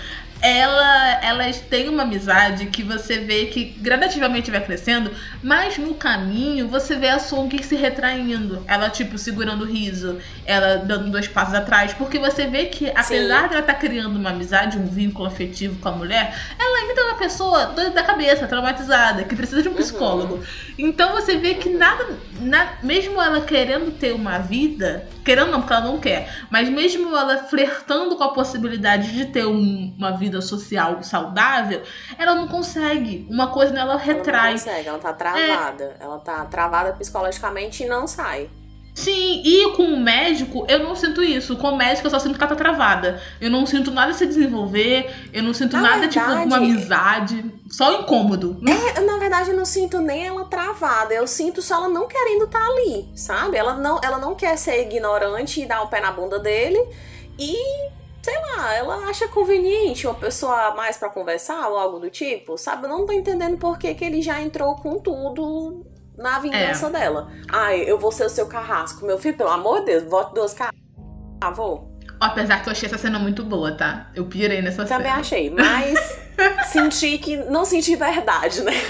ela, elas têm uma amizade que você vê que gradativamente vai crescendo, mas no caminho você vê a Song se retraindo. Ela, tipo, segurando o riso, ela dando dois passos atrás, porque você vê que, apesar Sim. de ela estar tá criando uma amizade, um vínculo afetivo com a mulher, ela ainda é uma pessoa doida da cabeça, traumatizada, que precisa de um uhum. psicólogo. Uhum. Então você vê que nada, na, mesmo ela querendo ter uma vida, querendo não, porque ela não quer, mas mesmo ela flertando com a possibilidade de ter um, uma vida social saudável, ela não consegue. Uma coisa nela retrai. Ela não consegue, ela tá travada. É. Ela tá travada psicologicamente e não sai. Sim, e com o médico eu não sinto isso. Com o médico eu só sinto que ela tá travada. Eu não sinto nada se desenvolver, eu não sinto na nada, tipo, verdade, tipo, uma amizade. Só incômodo. É, na verdade, eu não sinto nem ela travada. Eu sinto só ela não querendo estar tá ali, sabe? Ela não, ela não quer ser ignorante e dar o pé na bunda dele. E sei lá, ela acha conveniente uma pessoa mais para conversar ou algo do tipo, sabe? Eu não tô entendendo por que, que ele já entrou com tudo na vingança é. dela. Ai, eu vou ser o seu carrasco. Meu filho, pelo amor de Deus, vote duas caras. Ah, vou. Apesar que eu achei essa cena muito boa, tá? Eu pirei nessa Também cena. Também achei, mas senti que não senti verdade, né?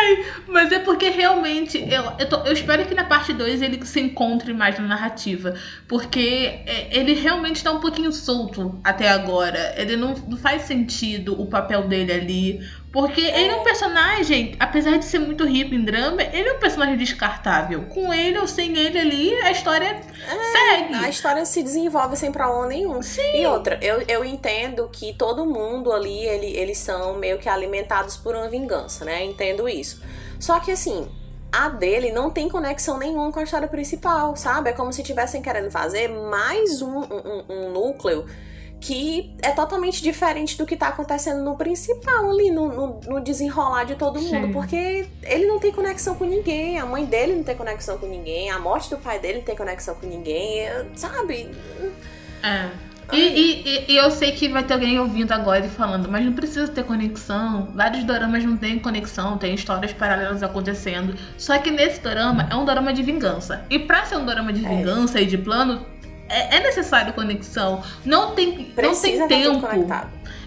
Ai, mas é porque realmente eu, eu, tô, eu, espero que na parte 2 ele se encontre mais na narrativa. Porque é, ele realmente tá um pouquinho solto até agora. Ele não, não faz sentido o papel dele ali. Porque é. ele é um personagem, apesar de ser muito rico em drama, ele é um personagem descartável. Com ele ou sem ele ali, a história é, segue. A história se desenvolve sem problema nenhum. Sim. E outra, eu, eu entendo que todo mundo ali, ele, eles são meio que alimentados por uma vingança, né? Entendo isso. Só que assim, a dele não tem conexão nenhuma com a história principal, sabe? É como se estivessem querendo fazer mais um, um, um núcleo que é totalmente diferente do que tá acontecendo no principal ali, no, no, no desenrolar de todo mundo, Sim. porque ele não tem conexão com ninguém, a mãe dele não tem conexão com ninguém, a morte do pai dele não tem conexão com ninguém, sabe? É. E, e, e, eu sei que vai ter alguém ouvindo agora e falando, mas não precisa ter conexão. Vários doramas não têm conexão, tem histórias paralelas acontecendo. Só que nesse dorama é um dorama de vingança. E pra ser um dorama de é. vingança é. e de plano, é, é necessário conexão. Não tem, não tem tempo.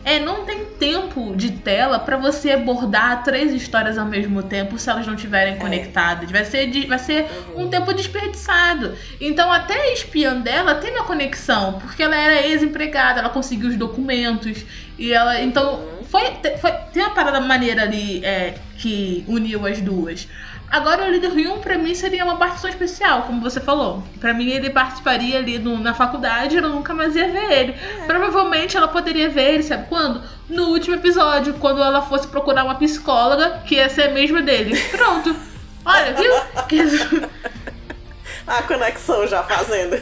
É, não tem tempo de tela para você abordar três histórias ao mesmo tempo se elas não estiverem é. conectadas. Vai ser, de, vai ser uhum. um tempo desperdiçado. Então, até a espiã dela tem uma conexão, porque ela era ex-empregada, ela conseguiu os documentos. E ela. Então, uhum. foi, foi, tem uma parada maneira ali é, que uniu as duas. Agora, o líder Hyun, pra mim, seria uma participação especial, como você falou. Pra mim, ele participaria ali no, na faculdade, eu nunca mais ia ver ele. É. Provavelmente ela poderia ver ele, sabe quando? No último episódio, quando ela fosse procurar uma psicóloga, que ia ser a mesma dele. Pronto. Olha, viu? a conexão já fazendo.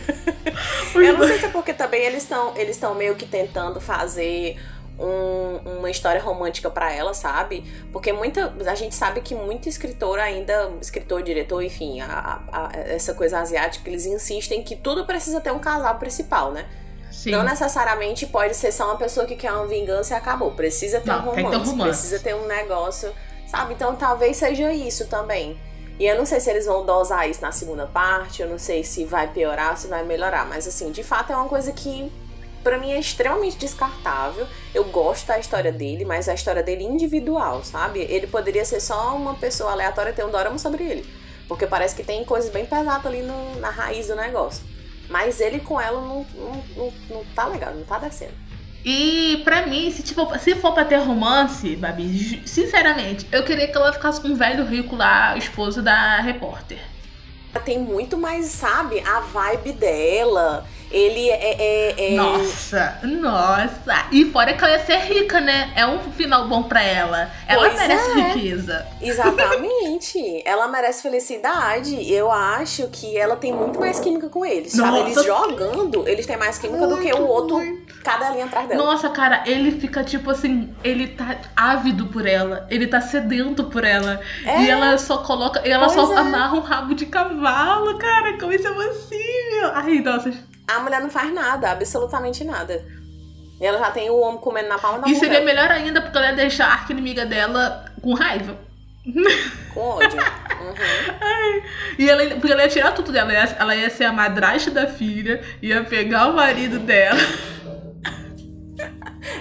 eu não sei se é porque também eles estão eles meio que tentando fazer um, uma história romântica para ela, sabe? Porque muita a gente sabe que muito escritor ainda, escritor, diretor, enfim, a, a, essa coisa asiática, eles insistem que tudo precisa ter um casal principal, né? Sim. Não necessariamente pode ser só uma pessoa que quer uma vingança e acabou. Precisa ter, Não, um, romance, ter um romance, precisa ter um negócio, sabe? Então talvez seja isso também. E eu não sei se eles vão dosar isso na segunda parte, eu não sei se vai piorar, se vai melhorar, mas assim, de fato é uma coisa que para mim é extremamente descartável. Eu gosto da história dele, mas a história dele individual, sabe? Ele poderia ser só uma pessoa aleatória ter um dorama sobre ele. Porque parece que tem coisas bem pesadas ali no, na raiz do negócio. Mas ele com ela não, não, não, não tá legal, não tá descendo. E pra mim, se, tipo, se for pra ter romance, Babi, sinceramente, eu queria que ela ficasse com um velho rico lá, esposo da repórter. Tem muito mais, sabe, a vibe dela Ele é, é, é, Nossa, nossa. E fora que ela ia ser rica, né? É um final bom pra ela. Ela Pois merece é. riqueza. Exatamente. ela merece felicidade. Eu acho que ela tem muito mais química com eles, sabe? Nossa, Eles jogando, eles têm mais química do que o Muito, outro, muito. cada linha atrás dela. Nossa, cara, ele fica tipo assim, ele tá ávido por ela, ele tá sedento por ela. É. E ela só coloca, e ela Pois só é. amarra um rabo de cavalo, cara, como isso é possível? Ai, nossa. A mulher não faz nada, absolutamente nada. E ela já tem o homem comendo na palma da E mão seria dela, melhor ainda porque ela ia deixar a arca-inimiga dela com raiva. com ódio. Uhum. E ela, porque ela ia tirar tudo dela. Ela ia, ela ia ser a madrasta da filha, ia pegar o marido dela.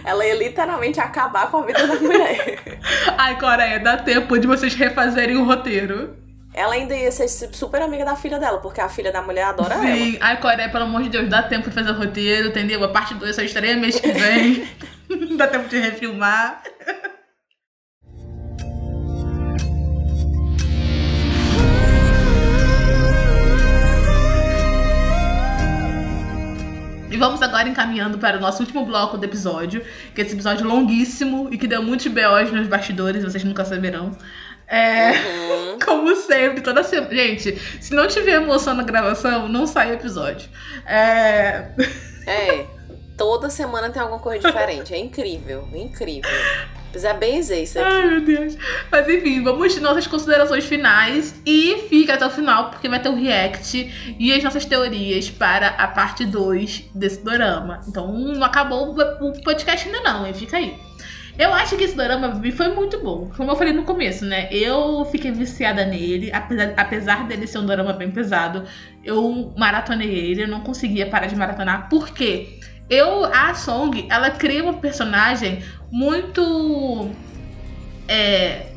Ela ia literalmente acabar com a vida da mulher. Ai, Coreia, dá tempo de vocês refazerem o roteiro. Ela ainda ia ser super amiga da filha dela, porque a filha da mulher adora ela. Sim. Ai, Coreia, pelo amor de Deus, dá tempo de fazer o roteiro, entendeu? A parte 2 só estreia mês que vem. dá tempo de refilmar. E vamos agora encaminhando para o nosso último bloco do episódio, que é esse episódio longuíssimo e que deu muitos BOs nos bastidores, vocês nunca saberão. É. Uhum. Como sempre, toda semana. Gente, se não tiver emoção na gravação, não sai o episódio. É. É. Toda semana tem alguma coisa diferente. É incrível, incrível. Precisa benzer isso aqui. Ai, meu Deus. Mas enfim, vamos de nossas considerações finais. E fica até o final, porque vai ter o react e as nossas teorias para a parte 2 desse dorama. Então não acabou o podcast ainda não, hein? Fica aí. Eu acho que esse dorama foi muito bom. Como eu falei no começo, né? Eu fiquei viciada nele, apesar, apesar dele ser um dorama bem pesado. Eu maratonei ele, eu não conseguia parar de maratonar. Por quê? Eu, a Song, ela cria uma personagem muito. É.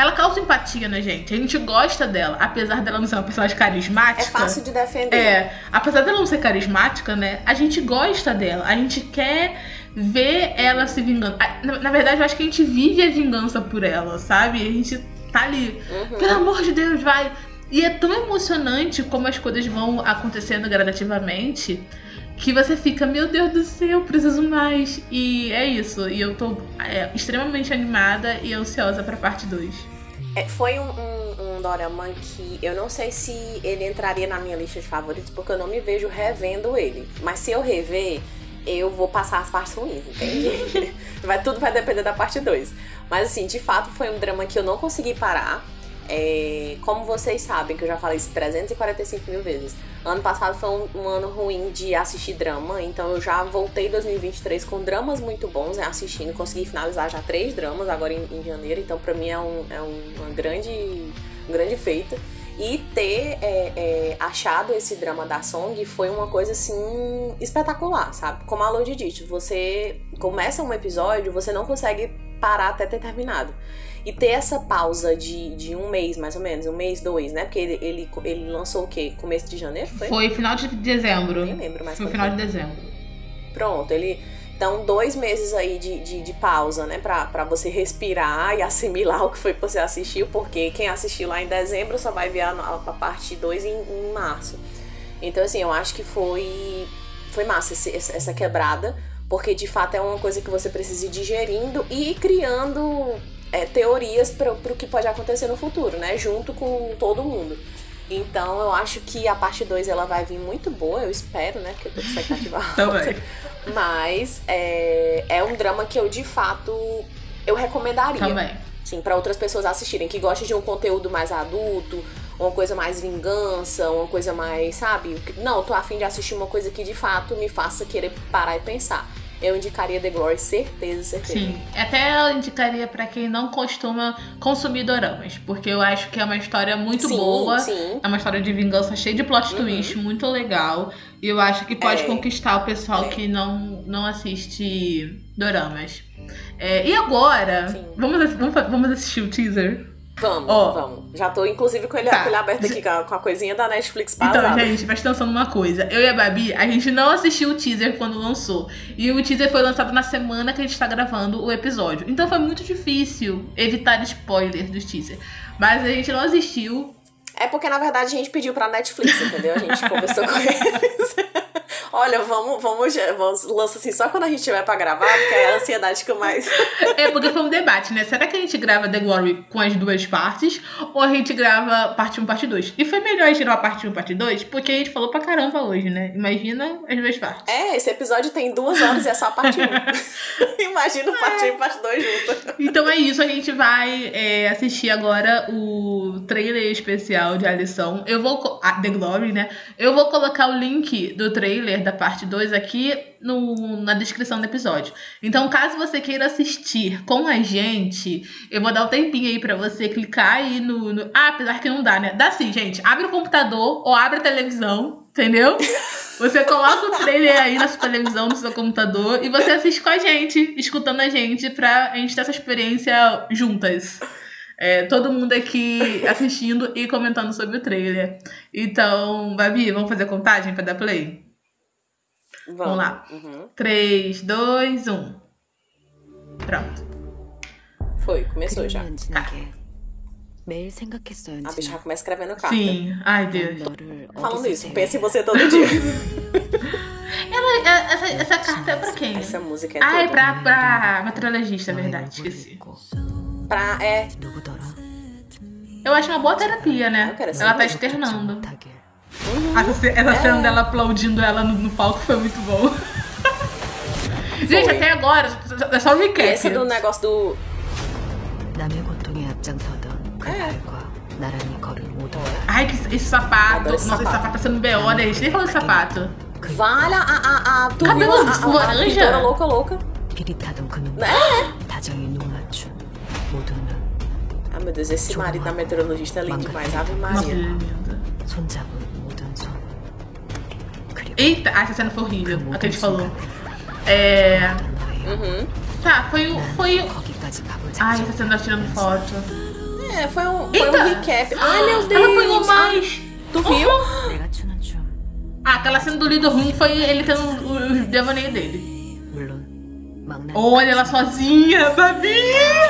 Ela causa empatia na gente. A gente gosta dela, apesar dela não ser uma personagem carismática. É fácil de defender. É, apesar dela não ser carismática, né? A gente gosta dela. A gente quer ver ela se vingando. Na verdade, eu acho que a gente vive a vingança por ela, sabe? A gente tá ali. Uhum. Pelo amor de Deus, vai. E é tão emocionante como as coisas vão acontecendo gradativamente que você fica, meu Deus do céu, preciso mais. E é isso. E eu tô é, extremamente animada e ansiosa pra parte 2. É, foi um, um, um dorama que eu não sei se ele entraria na minha lista de favoritos, porque eu não me vejo revendo ele. Mas se eu rever, eu vou passar as partes ruins, entende? vai, tudo vai depender da parte 2. Mas assim, de fato foi um drama que eu não consegui parar. É, como vocês sabem, que eu já falei isso 345 mil vezes. Ano passado foi um, um ano ruim de assistir drama, então eu já voltei em 2023 com dramas muito bons né, assistindo. Consegui finalizar já três dramas agora em, em janeiro, então pra mim é um, é grande, um grande feito. E ter é, é, achado esse drama da Song foi uma coisa assim espetacular, sabe? Como a Lodi disse, você começa um episódio, você não consegue parar até ter terminado. E ter essa pausa de, de um mês, mais ou menos, um mês, dois, né? Porque ele, ele, ele lançou o quê? Começo de janeiro? Foi? Foi final de dezembro. Nem lembro mais Foi final foi. de dezembro. Pronto, ele. Então, dois meses aí de, de, de pausa, né? Pra, pra você respirar e assimilar o que foi que você assistiu, porque quem assistiu lá em dezembro só vai ver a, a parte 2 em, em março. Então, assim, eu acho que foi, foi massa esse- essa, essa quebrada, porque de fato é uma coisa que você precisa ir digerindo e ir criando é, teorias para o que pode acontecer no futuro, né? Junto com todo mundo. Então, eu acho que a parte 2 ela vai vir muito boa, eu espero, né? Porque eu tô com expectativa alta. Também. Mas é, é um drama que eu de fato eu recomendaria. Também. Sim, para outras pessoas assistirem que gostam de um conteúdo mais adulto, uma coisa mais vingança, uma coisa mais, sabe? Não, eu tô afim de assistir uma coisa que de fato me faça querer parar e pensar. Eu indicaria The Glory, certeza, certeza. Sim. Até eu indicaria pra quem não costuma consumir doramas, porque eu acho que é uma história muito sim, boa. Sim. É uma história de vingança cheia de plot Uhum. twist, muito legal. E eu acho que pode É. conquistar o pessoal É. que não, não assiste doramas. É, e agora, Sim. vamos, vamos, vamos assistir o teaser? Vamos, Ó. vamos. Já tô, inclusive, com ele, Tá. com ele aberto aqui, com a, com a coisinha da Netflix Então, pausada. gente, presta atenção numa coisa. Eu e a Babi, a gente não assistiu o teaser quando lançou. E o teaser foi lançado na semana que a gente tá gravando o episódio. Então foi muito difícil evitar spoilers dos teaser. Mas a gente não assistiu. É porque, na verdade, a gente pediu pra Netflix, entendeu? A gente conversou com eles. Olha, vamos, vamos, vamos lança assim só quando a gente tiver pra gravar, porque é a ansiedade que eu mais. é, porque foi um debate, né? Será que a gente grava The Glory com as duas partes? Ou a gente grava parte 1, parte 2? E foi melhor a gente gravar parte 1, parte 2, porque a gente falou pra caramba hoje, né? Imagina as duas partes. É, esse episódio tem duas horas e é só a parte 1. Imagina parte 1 e parte 2 junto. Então é isso, a gente vai é, assistir agora o trailer especial de A Lição. Eu vou. Ah, The Glory, né? Eu vou colocar o link do trailer da parte 2 aqui no, na descrição do episódio. Então, caso você queira assistir com a gente, eu vou dar um tempinho aí para você clicar aí no, no. Ah, apesar que não dá, né? Dá sim, gente. Abre o computador ou abre a televisão, entendeu? Você coloca o trailer aí na sua televisão, no seu computador, e você assiste com a gente, escutando a gente, pra a gente ter essa experiência juntas. É, todo mundo aqui assistindo e comentando sobre o trailer. Então, Babi, vamos fazer contagem pra dar play? Vamos, vamos lá. Uhum. 3, 2, 1. Pronto. Foi, começou já. Tá. A bicha já começa escrevendo carta. Sim, ai Deus. Falando isso, pense em você todo dia. Ela, é, essa, essa carta é pra quem? Essa música é Ah, é pra, pra meteorologista, é verdade, esqueci. Pra, é... Eu acho uma boa terapia, né? Ela tá externando. Uhum. Essa, essa é. cena dela aplaudindo ela no, no palco foi muito boa. Gente, até agora, é só um recap. Esse do negócio do... É. Ai, que esse sapato. Nossa, sapato. esse sapato tá sendo B.O., né? A gente nem falou de sapato. Vale a. a, a tu Cabelo viu a, a, laranja? A louca, louca. É. Ah, meu Deus, esse marido da meteorologista é lindo demais. Ave Maria. Eita, ah, essa cena foi horrível. A que a gente falou. É. Uhum. Tá, foi o. Foi... Ai, essa cena tá tirando foto. É, foi um, foi um recap. Ai, meu Deus. Ela pegou mais. Tu viu? Ah, aquela cena do lido ruim foi ele tendo os devaneios dele. Olha ela sozinha, Babi!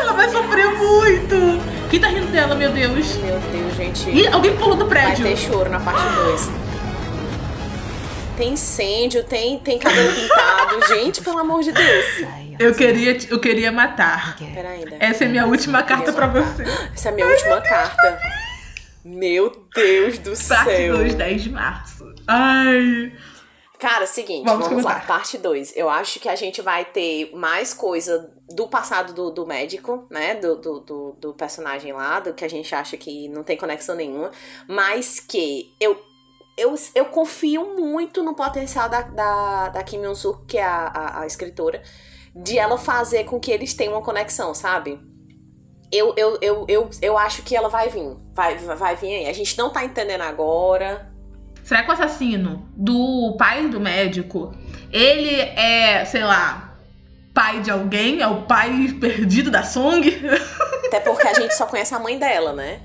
Ela vai sofrer muito! Quem tá rindo dela, meu Deus? Meu Deus, gente. Ih, alguém pulou do prédio. Vai ter choro na parte 2. Tem incêndio, tem, tem cabelo pintado. gente, pelo amor de Deus. Eu queria, eu queria matar. Peraí, Essa é minha última carta pra você. Essa é a minha última carta. Meu Deus do Parte céu. Parte 2, 10 de março. Ai. Cara, seguinte, vamos, vamos lá, parte 2. Eu acho que a gente vai ter mais coisa do passado do, do médico, né? Do, do, do, do, personagem lá, do que a gente acha que não tem conexão nenhuma. Mas que eu, eu, eu confio muito no potencial da, da, da Kim Yoon-suk, que é a, a, a escritora, de ela fazer com que eles tenham uma conexão, sabe? Eu, eu, eu, eu, eu acho que ela vai vir. Vai, vai vir aí. A gente não tá entendendo agora. Será que o assassino do pai do médico, ele é, sei lá, pai de alguém? É o pai perdido da Song? Até porque a gente só conhece a mãe dela, né?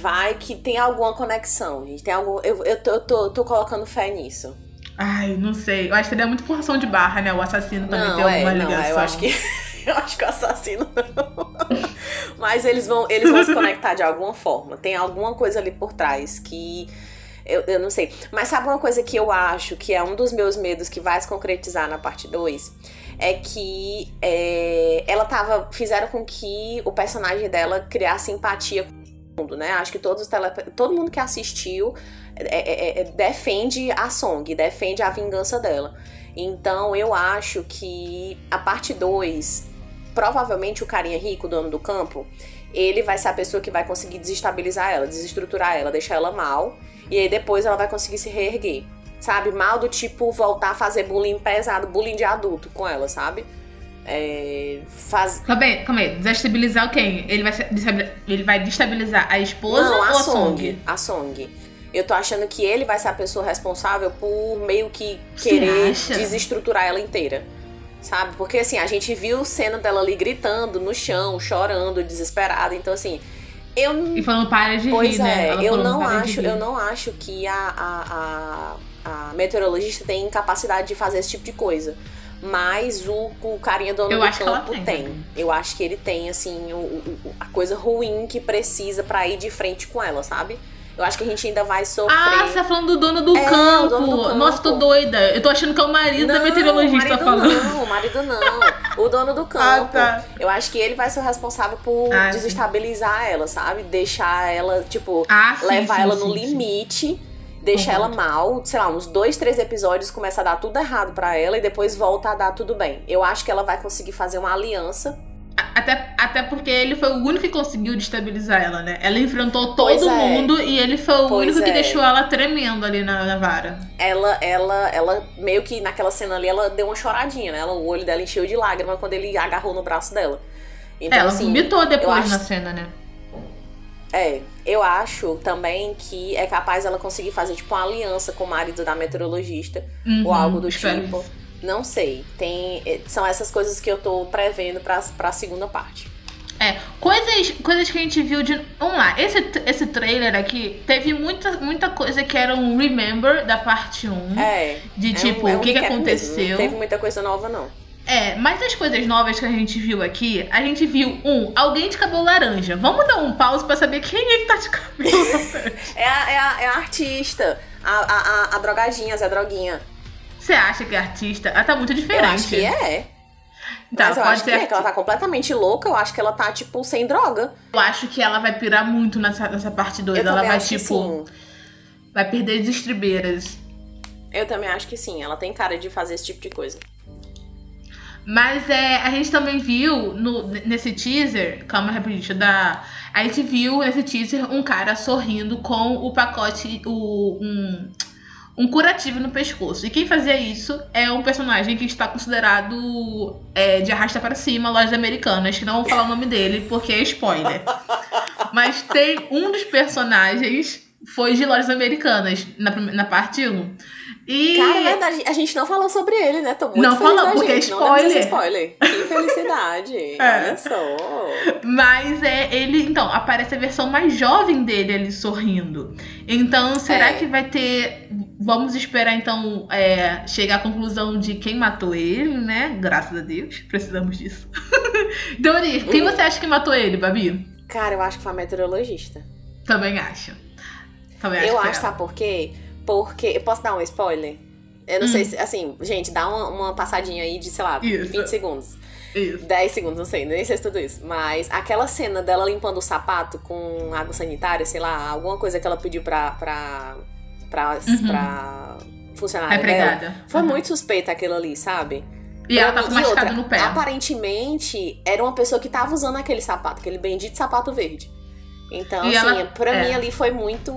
Vai que tem alguma conexão, gente. Tem algum. Eu, eu, tô, eu tô, tô colocando fé nisso. Ai, não sei. Eu acho que seria muito forção de barra, né? O assassino também não, ter alguma é, ligação. Não, eu acho que. Eu acho que o assassino não. Mas eles vão, eles vão se conectar de alguma forma. Tem alguma coisa ali por trás que. Eu, eu não sei. Mas sabe uma coisa que eu acho que é um dos meus medos que vai se concretizar na parte 2? É que é, ela tava. Fizeram com que o personagem dela criasse empatia com mundo, né? Acho que todos tele, todo mundo que assistiu é, é, é, defende a Song, defende a vingança dela. Então eu acho que a parte 2 provavelmente o carinha rico, dono do campo, ele vai ser a pessoa que vai conseguir desestabilizar ela, desestruturar ela, deixar ela mal. E aí depois ela vai conseguir se reerguer. Sabe? Mal do tipo voltar a fazer bullying pesado, bullying de adulto com ela, sabe? É, faz... Calma aí, calma aí. Desestabilizar quem? Ele vai, ele vai destabilizar a esposa Não, a ou a Song? Song? A Song. Eu tô achando que ele vai ser a pessoa responsável por meio que querer desestruturar ela inteira sabe? Porque assim, a gente viu cena dela ali gritando no chão, chorando, desesperada. Então, assim, eu. E falando para de pois rir, né? é, né? eu não acho, eu não acho que a, a, a, a, meteorologista tem capacidade de fazer esse tipo de coisa. Mas o, o carinha dono eu do campo tem. tem. Eu acho que ele tem, assim, o, o, a coisa ruim que precisa para ir de frente com ela, sabe? Eu acho que a gente ainda vai sofrer. Ah, você tá falando do dono do, É, campo. dono do campo. Nossa, tô doida. Eu tô achando que é o marido da meteorologista marido falando. Não, o marido não. O dono do campo. tá. Eu acho que ele vai ser o responsável por Ah, sim. desestabilizar ela, sabe? Deixar ela, tipo, Ah, sim, levar sim, ela sim, no sim. limite. Deixar Uhum. ela mal, sei lá, uns dois, três episódios começa a dar tudo errado pra ela e depois volta a dar tudo bem. Eu acho que ela vai conseguir fazer uma aliança. Até, até porque ele foi o único que conseguiu destabilizar ela, né? Ela enfrentou todo é. mundo e ele foi o Pois único que é. deixou ela tremendo ali na, na vara. Ela, ela, ela, meio que naquela cena ali, ela deu uma choradinha, né? Ela, o olho dela encheu de lágrima quando ele agarrou no braço dela. Então, ela assim, vomitou depois acho- na cena, né? É, eu acho também que é capaz ela conseguir fazer, tipo, uma aliança com o marido da meteorologista. Uhum, ou algo do espero tipo. isso. Não sei. Tem, eh, são essas coisas que eu tô prevendo pra, pra segunda parte. É, coisas, coisas que a gente viu de. Vamos lá, esse, esse trailer aqui teve muita, muita coisa que era um remember da parte 1. É. De é tipo, um- é um o que, que recap mesmo, aconteceu. Não teve muita coisa nova, não. É, mas as coisas novas que a gente viu aqui, a gente viu, um, alguém de cabelo laranja. Vamos dar um pause pra saber quem é que tá de cabelo laranja. É a, é a, é a artista. A, a, a, drogadinha, Zé Droguinha. Você acha que é artista? Ela tá muito Eu diferente. acho que é. Tá, Mas eu acho que é, que ela tá completamente louca. Eu acho que ela tá, tipo, sem droga. Eu acho que ela vai pirar muito nessa, nessa parte 2. Eu Ela vai, tipo, vai perder as estribeiras. Eu também acho que sim. Ela tem cara de fazer esse tipo de coisa. Mas é, a gente também viu no, nesse teaser, calma rapidinho, deixa eu dar. A gente viu nesse teaser um cara sorrindo com o pacote, o, um, um curativo no pescoço. E quem fazia isso é um personagem que está considerado é, de arrasta para cima, lojas americanas, que não vou falar o nome dele porque é spoiler. Mas tem um dos personagens foi de lojas americanas na, na parte 1. E Cara, é verdade. A gente não falou sobre ele, né? Tô muito Não falou, porque é gente. Não demos esse spoiler. spoiler. Que felicidade. É. Olha só. Mas é ele, então, aparece a versão mais jovem dele ali sorrindo. Então, será É. que vai ter. Vamos esperar então é, chegar à conclusão de quem matou ele, né? Graças a Deus, precisamos disso. Teoria, quem Uhum. você acha que matou ele, Babi? Cara, eu acho que foi a meteorologista. Também acho. Também eu acho, é. sabe por quê? Porque. Eu posso dar um spoiler? Eu não Hum. sei se. Assim, gente, dá uma, uma passadinha aí de, sei lá, Isso. 20 segundos. Isso. 10 segundos, não sei, nem sei se tudo isso. Mas aquela cena dela limpando o sapato com água sanitária, sei lá, alguma coisa que ela pediu pra. pra. pra, Uhum. pra funcionária É dela. Foi Uhum. muito suspeita aquilo ali, sabe? E ela tá com E machucado outra, no pé. Aparentemente, era uma pessoa que tava usando aquele sapato, aquele bendito sapato verde. Então, E assim, ela- pra é. mim ali foi muito.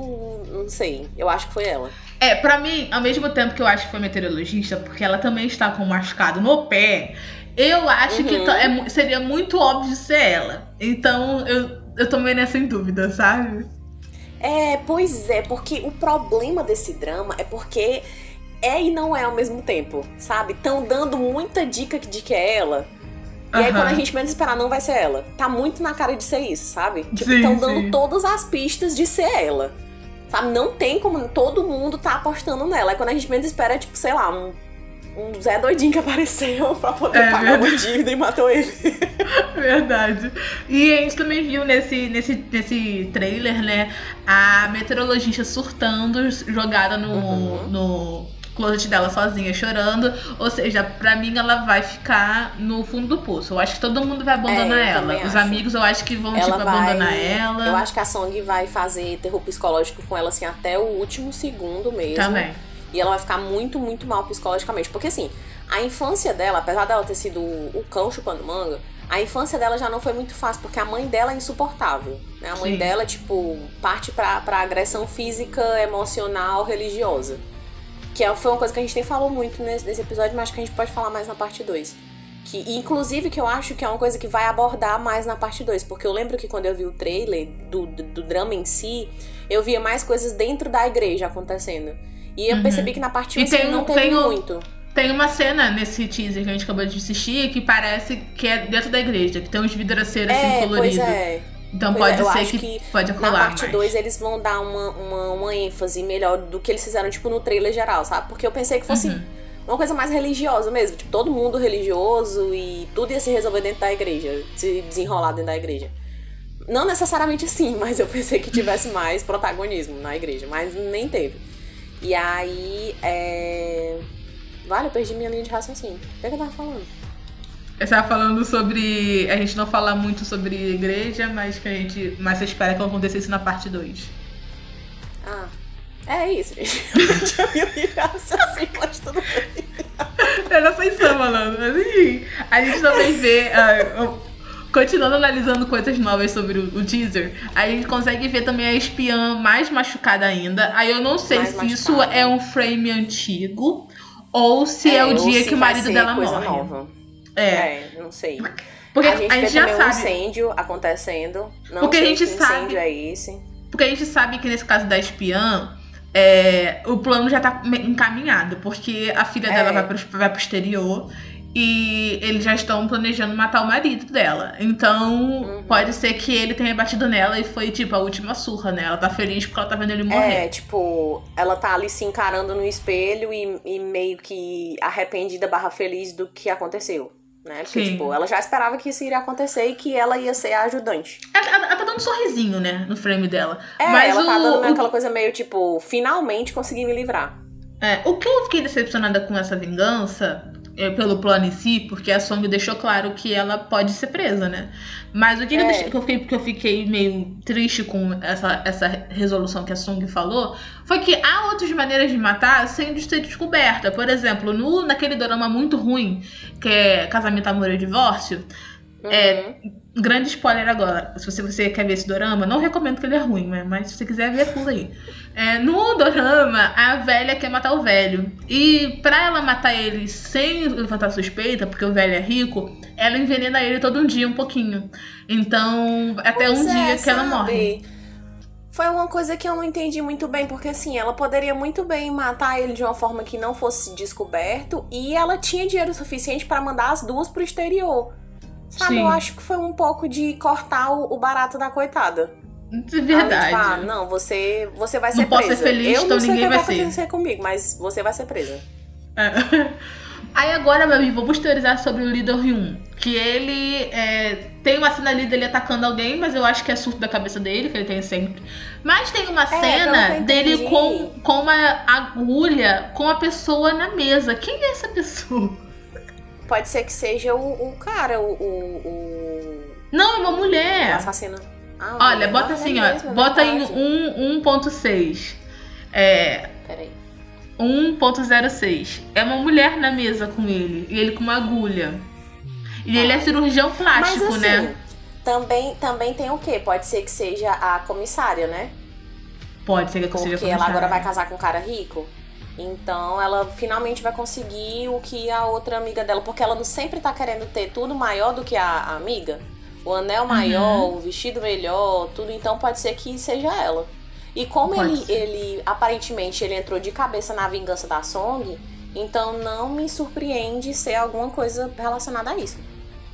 Não sei. Eu acho que foi ela. É, pra mim, ao mesmo tempo que eu acho que foi meteorologista, porque ela também está com um machucado no pé, eu acho que Uhum. tá- é seria muito óbvio ser ela. Então, eu, eu meio nessa em dúvida, sabe? É, pois é, porque o problema desse drama é porque é e não é ao mesmo tempo, sabe? Estão dando muita dica de que é ela. E aí, Aham. quando a gente menos esperar, não vai ser ela. Tá muito na cara de ser isso, sabe? Tipo, estão dando sim. todas as pistas de ser ela. Sabe? Não tem como. Todo mundo tá apostando nela. Aí quando a gente menos espera, é tipo, sei lá, um, um Zé doidinho que apareceu pra poder É pagar uma dívida e matou ele. Verdade. E a gente também viu nesse, nesse, nesse trailer, né, a meteorologista surtando, jogada no, Uhum. no closet dela sozinha, chorando. Ou seja, pra mim ela vai ficar no fundo do poço. Eu acho que todo mundo vai abandonar É, ela. Os acho. amigos eu acho que vão, ela tipo, vai. abandonar ela. Eu acho que a Song vai fazer terror psicológico com ela, assim, até o último segundo mesmo. Também. E ela vai ficar muito, muito mal psicologicamente. Porque assim, a infância dela, apesar dela ter sido o o cão chupando manga, a infância dela já não foi muito fácil, porque a mãe dela é insuportável. Né? A mãe Sim. dela, tipo, parte pra, pra agressão física, emocional, religiosa. Que é- foi uma coisa que a gente nem falou muito nesse, nesse episódio, mas que a gente pode falar mais na parte 2. Que, inclusive, que eu acho que é uma coisa que vai abordar mais na parte 2. Porque eu lembro que quando eu vi o trailer do, do, do drama em si, eu via mais coisas dentro da igreja acontecendo. E eu Uhum. percebi que na parte 1 E tem não teve tem um- muito. Tem uma cena nesse teaser que a gente acabou de assistir que parece que é dentro da igreja, que tem uns vidraceiros assim É, pois coloridos. é. Então Pois pode é, eu ser acho que, que pode Na rolar parte mais. 2 eles vão dar uma, uma, uma ênfase melhor do que eles fizeram, tipo, no trailer geral, sabe? Porque eu pensei que fosse Uhum. uma coisa mais religiosa mesmo. Tipo, todo mundo religioso e tudo ia se resolver dentro da igreja. Se desenrolar dentro da igreja. Não necessariamente assim, mas eu pensei que tivesse mais protagonismo na igreja, mas nem teve. E aí, é... Vale, eu perdi minha linha de raciocínio. O que, é que eu tava falando? Você tava falando sobre. A gente não falar muito sobre igreja, mas que a gente. Mas você espera que acontecesse na parte 2. Ah. É isso, gente. Eu perdi a minha linha de raciocínio, mas tudo bem. Era só isso falando. Mas enfim, a gente também vê. Uh, continuando analisando coisas novas sobre o, o, teaser, a gente consegue ver também a espiã mais machucada ainda. Aí eu não sei mais se machucada. isso é um frame antigo ou se é, é o dia que o marido dela morre. Nova. É. é, não sei. Porque a gente, a gente já sabe. um incêndio acontecendo. Não Porque sei a gente sabe. incêndio é esse. Porque a gente sabe que nesse caso da espiã, é, o plano já tá encaminhado, porque a filha É. dela vai pro, vai pro exterior e eles já estão planejando matar o marido dela. Então, Uhum. pode ser que ele tenha batido nela e foi, tipo, a última surra, né? Ela tá feliz porque ela tá vendo ele morrer. É, tipo, ela tá ali se encarando no espelho e, e meio que arrependida barra feliz do que aconteceu. Né? Porque, Sim. tipo, ela já esperava que isso iria acontecer e que ela ia ser a ajudante. Ela, ela- ela tá dando um sorrisinho, né? No frame dela. É, Mas ela tá o- dando o- aquela coisa meio, tipo, finalmente consegui me livrar. É, o que eu fiquei decepcionada com essa vingança, pelo plano em si, porque a Song deixou claro que ela pode ser presa, né? Mas o que, que eu É. deixei- que eu fiquei, que eu fiquei meio triste com essa, essa resolução que a Song falou foi que há outras maneiras de matar sem ser descoberta. Por exemplo, no, naquele drama muito ruim, que é Casamento, Amor e Divórcio, É, Uhum. Grande spoiler agora. Se você, você quer ver esse dorama, não recomendo que ele é ruim, né? mas se você quiser ver, pula aí. É, no dorama, a velha quer matar o velho. E pra ela matar ele sem levantar suspeita, porque o velho é rico, ela envenena ele todo um dia um pouquinho. Então, até um Pois é, dia que ela morre. Foi uma coisa que eu não entendi muito bem, porque assim, ela poderia muito bem matar ele de uma forma que não fosse descoberto e ela tinha dinheiro suficiente pra mandar as duas pro exterior. Sabe, Sim. eu acho que foi um pouco de cortar o, o barato da coitada. De verdade. Ah, não, você, você vai Não ser posso presa. ser feliz, eu então não sei ninguém o que vai vai ser. acontecer comigo, mas você vai ser presa. É. Aí agora, meu amigo, vamos teorizar sobre o líder Ryun. Que ele é, tem uma cena ali dele atacando alguém, mas eu acho que é surto da cabeça dele, que ele tem sempre. Mas tem uma É, cena dele com, com uma agulha com a pessoa na mesa. Quem é essa pessoa? Pode ser que seja o, o cara, o, o, Não, é uma mulher. assassino. Ah, Olha, bota é assim, mesmo, ó. é Bota em verdade. 1 1.6. É. Peraí. 1.06. É uma mulher na mesa com ele. E ele com uma agulha. E ele é cirurgião plástico, Mas assim, né? também, também tem o quê? Pode ser que seja a comissária, né? Pode ser que eu Porque ela agora vai casar com um cara rico. Então ela finalmente vai conseguir o que a outra amiga dela. Porque ela não sempre tá querendo ter tudo maior do que a, a amiga. O anel maior, Uhum. o vestido melhor, tudo. Então pode ser que seja ela. E como Pode ele, ele, aparentemente, ele entrou de cabeça na vingança da Song, então não me surpreende ser alguma coisa relacionada a isso.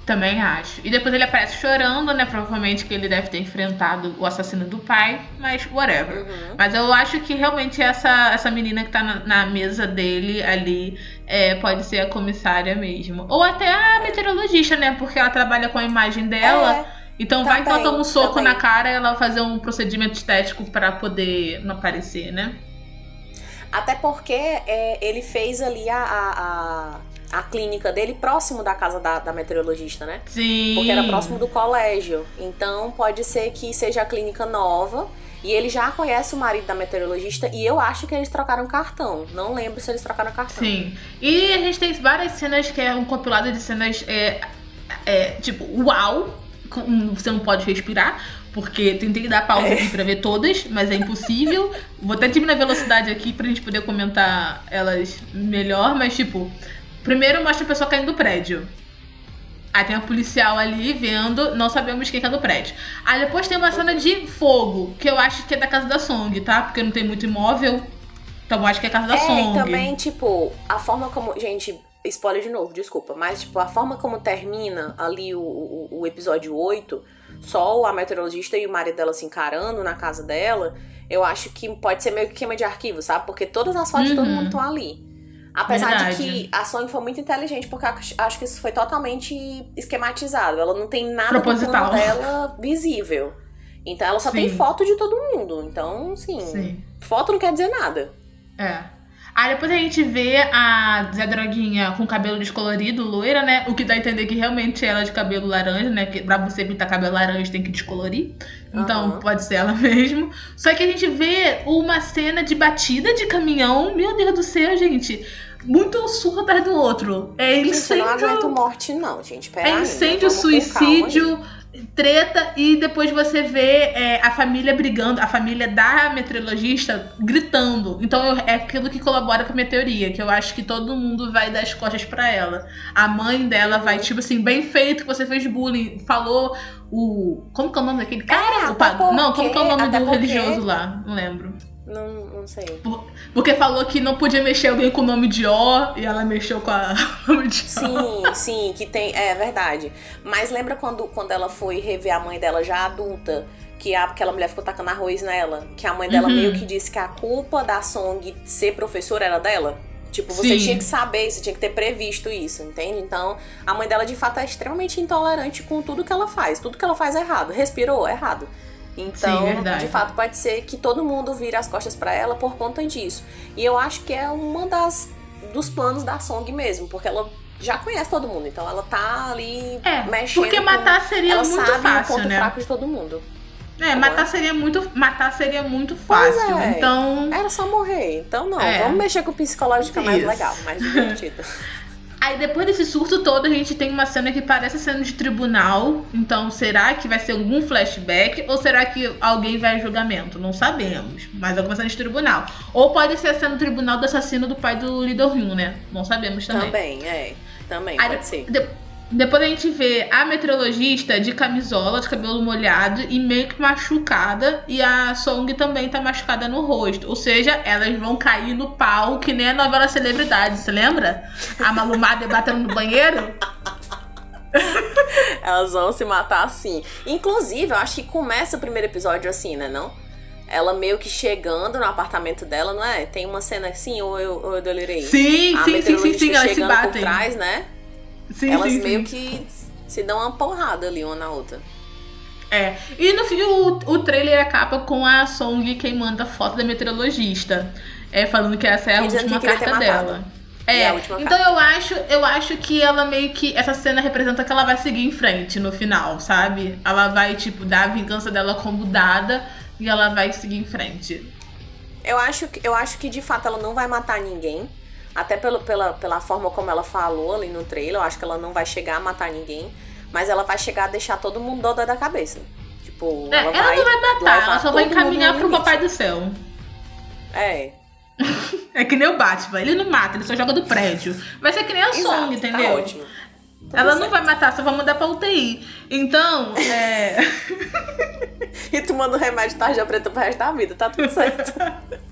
Também acho. E depois ele aparece chorando, né? Provavelmente que ele deve ter enfrentado o assassino do pai, mas whatever. Uhum. Mas eu acho que realmente essa, essa menina que tá na, na mesa dele ali é, pode ser a comissária mesmo. Ou até a meteorologista, né? Porque ela trabalha com a imagem dela. É, então vai que ela toma um soco na cara e ela fazer um procedimento estético pra poder não aparecer, né? Até porque é, ele fez ali a, a, a, a clínica dele próximo da casa da, da meteorologista, né? Sim. Porque era próximo do colégio. Então pode ser que seja a clínica nova. E ele já conhece o marido da meteorologista. E eu acho que eles trocaram cartão. Não lembro se eles trocaram cartão. Sim. E a gente tem várias cenas que é um compilado de cenas é, é, tipo, uau! com- Você não pode respirar, porque tentei dar pausa É. aqui pra ver todas, mas é impossível. Vou até diminuir a velocidade aqui pra gente poder comentar elas melhor, mas tipo, primeiro mostra a pessoa caindo do prédio. Aí tem a policial ali vendo, não sabemos quem tá no prédio. Aí depois tem uma cena de fogo, que eu acho que é da casa da Song, tá? Porque não tem muito imóvel. Então eu acho que é a casa da É, Song. e também, tipo, a forma como. Gente, spoiler de novo, desculpa. Mas, tipo, a forma como termina ali o, o, o episódio 8, só a meteorologista e o marido dela se encarando na casa dela, eu acho que pode ser meio que queima de arquivo, sabe? Porque todas as fotos de todo Uhum. mundo estão ali. Apesar Verdade. de que a Song foi muito inteligente, porque eu acho que isso foi totalmente esquematizado. Ela não tem nada do Proposital. plano dela visível. Então ela só tem Sim. foto de todo mundo. Então, sim, Sim. foto não quer dizer nada. É. Aí depois a gente vê a Zé Droguinha com cabelo descolorido, loira, né? O que dá a entender que realmente ela é de cabelo laranja, né? Que pra você pintar cabelo laranja tem que descolorir. Então Aham. pode ser ela mesmo. Só que a gente vê uma cena de batida de caminhão. Meu Deus do céu, gente. Muito surro atrás do outro. É Gente, eu incêndio. não aguento morte, não, gente. Pera É incêndio, calma aí. suicídio, treta e depois você vê é, a família brigando, a família da meteorologista gritando. Então eu- é aquilo que colabora com a minha teoria, que eu acho que todo mundo vai dar as costas pra ela. A mãe dela vai, tipo assim, bem feito que você fez bullying, falou o. Como que é o nome daquele cara? É, O porque- Não, como que é o nome até do porque- religioso lá? Não lembro. Não, não sei. Porque falou que não podia mexer alguém com o nome de O e ela mexeu com a nome de O. Sim, sim, que tem. É verdade. Mas lembra quando, quando ela foi rever a mãe dela já adulta? Que a, aquela mulher ficou tacando arroz nela? Que a mãe dela Uhum. meio que disse que a culpa da Song ser professora era dela? Tipo, você Sim. tinha que saber, você tinha que ter previsto isso, entende? Então, a mãe dela de fato é extremamente intolerante com tudo que ela faz. Tudo que ela faz é errado. Respirou, é errado. Então, Sim, de fato, pode ser que todo mundo vire as costas pra ela por conta disso. E eu acho que é uma das dos planos da Song mesmo, porque ela já conhece todo mundo, então ela tá ali É, mexendo. porque com- matar seria ela muito sabe o fácil, ponto né? fraco de todo mundo. É, matar seria muito, matar seria muito fácil. é. Então, Era só morrer. Então não, É. vamos mexer com o psicológico é mais Isso. legal, mais divertido. Aí depois desse surto todo, a gente tem uma cena que parece cena de tribunal. Então, será que vai ser algum flashback ou será que alguém vai a julgamento? Não sabemos. Mas alguma cena de tribunal. Ou pode ser a cena do tribunal do assassino do pai do Lee Do-hyun, né? Não sabemos também. Também, é. Também, Aí pode ser. de- depois a gente vê a meteorologista de camisola, de cabelo molhado e meio que machucada. E a Song também tá machucada no rosto. Ou seja, elas vão cair no pau, que nem a novela Celebridade, você lembra? A Malumada batendo no banheiro? Elas vão se matar assim. Inclusive, eu acho que começa o primeiro episódio assim, né? Não? Ela meio que chegando no apartamento dela, não é? Tem uma cena assim, ou eu, ou eu delirei? Sim, a sim, sim, sim, sim, elas se chegando por batem. trás, né? Sim, Elas sim, meio sim. que se dão uma porrada ali uma na outra. É. E no fim, o, o trailer acaba com a Song queimando a foto da meteorologista. É, falando que essa é a última carta dela. É, última então eu acho, eu acho que ela meio que. Essa cena representa que ela vai seguir em frente no final, sabe? Ela vai, tipo, dar a vingança dela como dada e ela vai seguir em frente. Eu acho, que- eu acho que de fato ela não vai matar ninguém. Até pelo, pela, pela forma como ela falou ali no trailer, eu acho que ela não vai chegar a matar ninguém. Mas ela vai chegar a deixar todo mundo doida da cabeça. Tipo, É, ela, ela não vai matar, ela só vai encaminhar pro papai do céu. É, É que nem o Batman, ele não mata, ele só joga do prédio. Vai ser que nem a Song, entendeu? Tá ótimo. Tudo Ela não certo. vai matar, só vai mandar pra UTI. Então, é. E tomando remédio tarja preta pro resto da vida, tá tudo certo.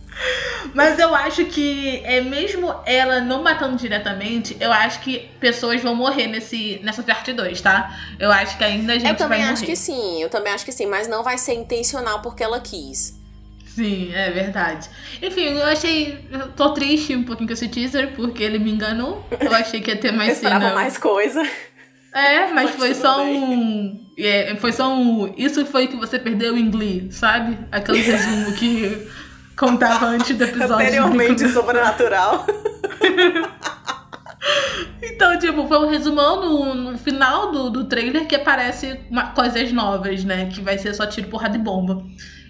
Mas eu acho que, é mesmo ela não matando diretamente, eu acho que pessoas vão morrer nesse, nessa parte 2, tá? Eu acho que ainda a gente eu também vai acho morrer. que sim, eu também acho que sim, mas não vai ser intencional porque ela quis. Sim, é verdade. Enfim, eu achei. Eu tô triste um pouquinho com esse teaser, porque ele me enganou. Eu achei que ia ter Eu mais esperava cena. mais coisa. É, mas foi só bem. um. é, foi só um. Isso foi que você perdeu em Glee, sabe? Aquele resumo que contava antes do episódio. Anteriormente, sobrenatural. Então, tipo, foi um resumão no, no final do, do trailer que aparece uma- coisas novas, né? Que vai ser só tiro, porrada e bomba.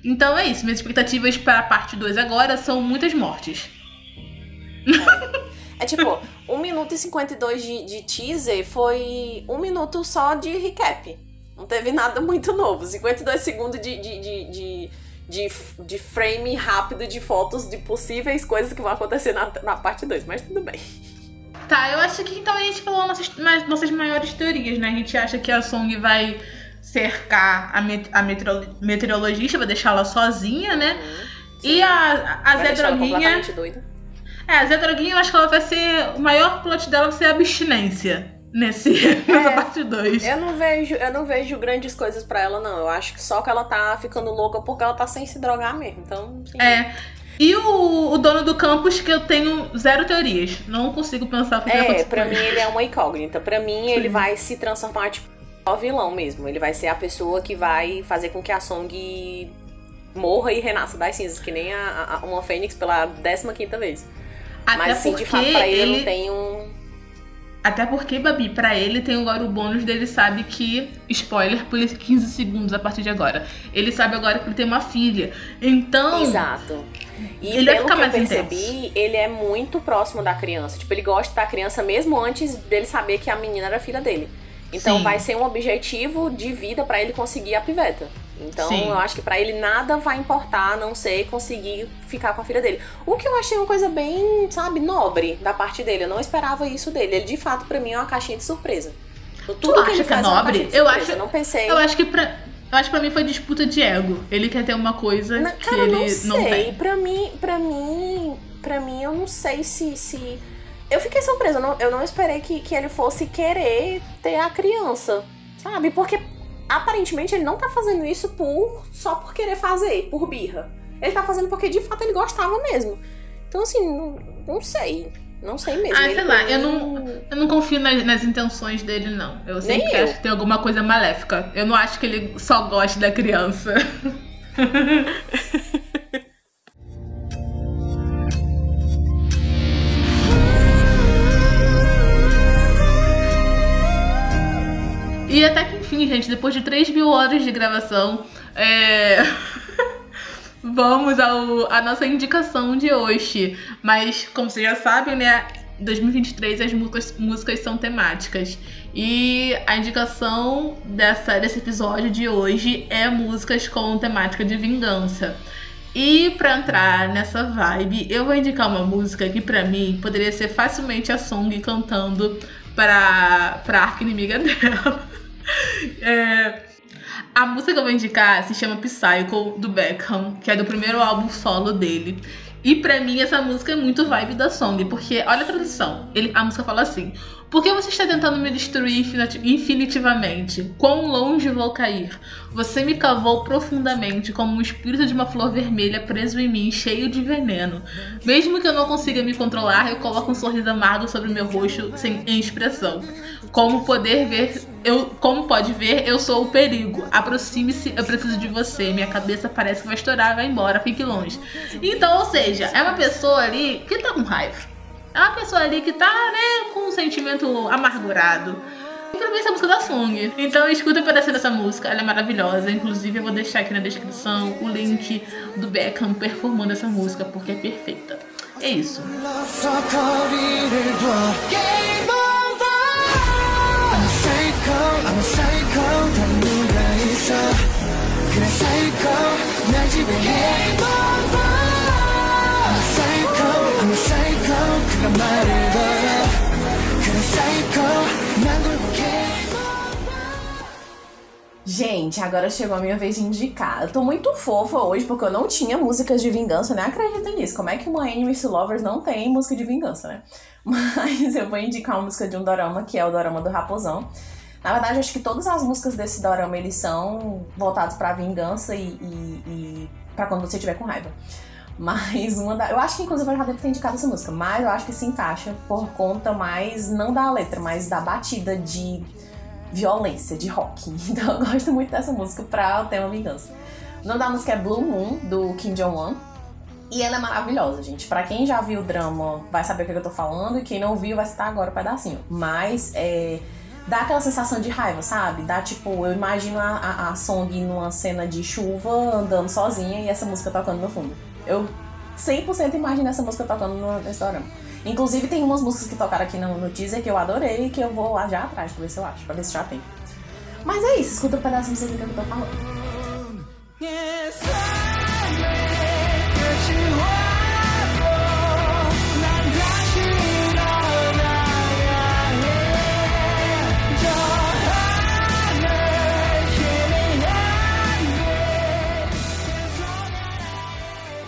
Então é isso. Minhas expectativas para a parte 2 agora são muitas mortes. É tipo, 1 minuto e 52 de, de teaser foi um minuto só de recap. Não teve nada muito novo. 52 segundos de, de, de, de, de, de frame rápido de fotos de possíveis coisas que vão acontecer na, na parte 2, mas tudo bem. Tá, eu acho que então a gente falou nossas, nossas maiores teorias, né? A gente acha que a Song vai cercar a, met, a meteoro- meteorologista, vai deixar ela sozinha, né? E a, a Vai Zé Droguinha. É, a Zé Droguinha, eu acho que ela vai ser. O maior plot dela vai ser a abstinência nesse, nessa parte 2. Eu não vejo, eu não vejo grandes coisas pra ela, não. Eu acho que só que ela tá ficando louca porque ela tá sem se drogar mesmo. Então, sim. É. E o, o dono do campus, que eu tenho zero teorias. Não consigo pensar o É, pra mim ele é uma incógnita. Pra mim Sim. ele vai se transformar, tipo, o vilão mesmo. Ele vai ser a pessoa que vai fazer com que a Song morra e renasça das cinzas, que nem a, a uma Fênix pela 15 vez. Até Mas assim, de fato, pra ele, ele não tem um. Até porque, Babi, pra ele tem agora o bônus dele sabe que. Spoiler por 15 segundos a partir de agora. Ele sabe agora que ele tem uma filha. Então. Exato. E ele pelo que eu percebi, intenso. ele é muito próximo da criança. Tipo, ele gosta da criança mesmo antes dele saber que a menina era filha dele. Então Sim. vai ser um objetivo de vida para ele conseguir a piveta. Então Sim. eu acho que para ele nada vai importar a não ser conseguir ficar com a filha dele. O que eu achei uma coisa bem, sabe, nobre da parte dele. Eu não esperava isso dele. Ele de fato para mim é uma caixinha de surpresa. Tudo tu que acha que é nobre? É eu acho. Eu não pensei. Eu acho que pra eu acho que pra mim foi disputa de ego. Ele quer ter uma coisa não, que ele não, sei. não tem. Pra mim, pra mim, pra mim, eu não sei se. se... Eu fiquei surpresa, eu não, eu não esperei que, que ele fosse querer ter a criança. Sabe? Porque aparentemente ele não tá fazendo isso por só por querer fazer, por birra. Ele tá fazendo porque de fato ele gostava mesmo. Então, assim, não, não sei. Não sei mesmo. Ah, sei lá, eu não, eu não confio nas, nas intenções dele, não. Eu sempre Nem acho eu. que tem alguma coisa maléfica. Eu não acho que ele só goste da criança. e até que enfim, gente, depois de 3 mil horas de gravação, é. Vamos ao a nossa indicação de hoje. Mas, como vocês já sabem, né? 2023 as músicas, músicas são temáticas. E a indicação dessa, desse episódio de hoje é músicas com temática de vingança. E para entrar nessa vibe, eu vou indicar uma música que para mim poderia ser facilmente a Song cantando para pra arca inimiga dela. É, a música que eu vou indicar se chama Psycho, do Beckham, que é do primeiro álbum solo dele. E pra mim essa música é muito vibe da Song, porque olha a tradução. Ele, a música fala assim: por que você está tentando me destruir infinitivamente? Quão longe vou cair? Você me cavou profundamente como um espírito de uma flor vermelha preso em mim, cheio de veneno. Mesmo que eu não consiga me controlar, eu coloco um sorriso amargo sobre meu rosto sem expressão. Como poder ver, eu, como pode ver, eu sou o perigo. Aproxime-se, eu preciso de você. Minha cabeça parece que vai estourar, vai embora, fique longe. Então, ou seja, é uma pessoa ali que tá com raiva é uma pessoa ali que tá, né, com um sentimento amargurado. E mim essa música da Song. Então escuta um pedacinho dessa música, ela é maravilhosa. Inclusive eu vou deixar aqui na descrição o link do Beckham performando essa música, porque é perfeita. É isso. Gente, agora chegou a minha vez de indicar. Eu tô muito fofa hoje porque eu não tinha músicas de vingança, nem acredito nisso. Como é que uma Enemies Lovers não tem música de vingança, né? Mas eu vou indicar uma música de um dorama, que é o dorama do Raposão. Na verdade, acho que todas as músicas desse dorama, eles são voltados pra vingança e, e, e pra quando você estiver com raiva. Mas uma da. Eu acho que inclusive eu já devo ter indicado essa música, mas eu acho que se encaixa por conta mais, não da letra, mas da batida de violência, de rock. Então eu gosto muito dessa música pra o tema vingança. O nome da música é Blue Moon, do Kim Jong-un. E ela é maravilhosa, gente. Para quem já viu o drama, vai saber o que eu tô falando. E quem não viu, vai estar agora o um pedacinho. Mas é, dá aquela sensação de raiva, sabe? Dá tipo, eu imagino a, a, a Song numa cena de chuva, andando sozinha e essa música tocando no fundo. Eu 100% imagino essa música tocando no, nesse dorama. Inclusive, tem umas músicas que tocaram aqui no, no teaser que eu adorei que eu vou lá já atrás pra ver se eu acho, pra ver se já tem. Mas é isso, escuta um pra vocês que eu tô falando.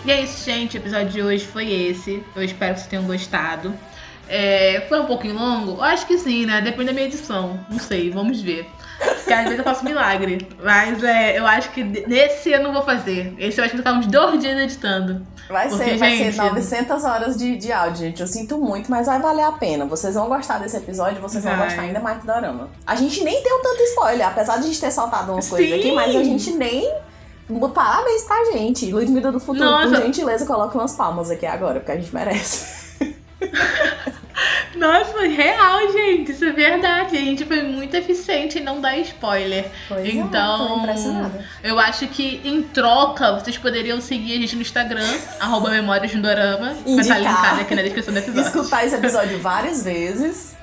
E é isso, gente. O episódio de hoje foi esse. Eu espero que vocês tenham gostado. É, foi um pouquinho longo? Eu acho que sim, né? Depende da minha edição. Não sei, vamos ver. Porque às vezes eu faço milagre. Mas é, eu acho que nesse eu não vou fazer. Esse eu acho que vou ficar uns dois dias editando. Vai Porque, ser, vai gente, ser 900 horas de, de áudio, gente. Eu sinto muito, mas vai valer a pena. Vocês vão gostar desse episódio, vocês vão Vai. gostar ainda mais do Dorama. A gente nem deu tanto spoiler, apesar de a gente ter soltado umas coisas Sim. aqui, mas a gente nem. Parabéns pra gente. Ludmilla do Futuro, por Nossa. gentileza, coloca umas palmas aqui agora, porque a gente merece. Nossa, real, gente. Isso é verdade. A gente foi muito eficiente em não dar spoiler. Pois é, Então, tô impressionada. Eu acho que em troca vocês poderiam seguir a gente no Instagram, arroba Memórias no Dorama. Vai estar linkado aqui na descrição do episódio. Escutar esse episódio várias vezes.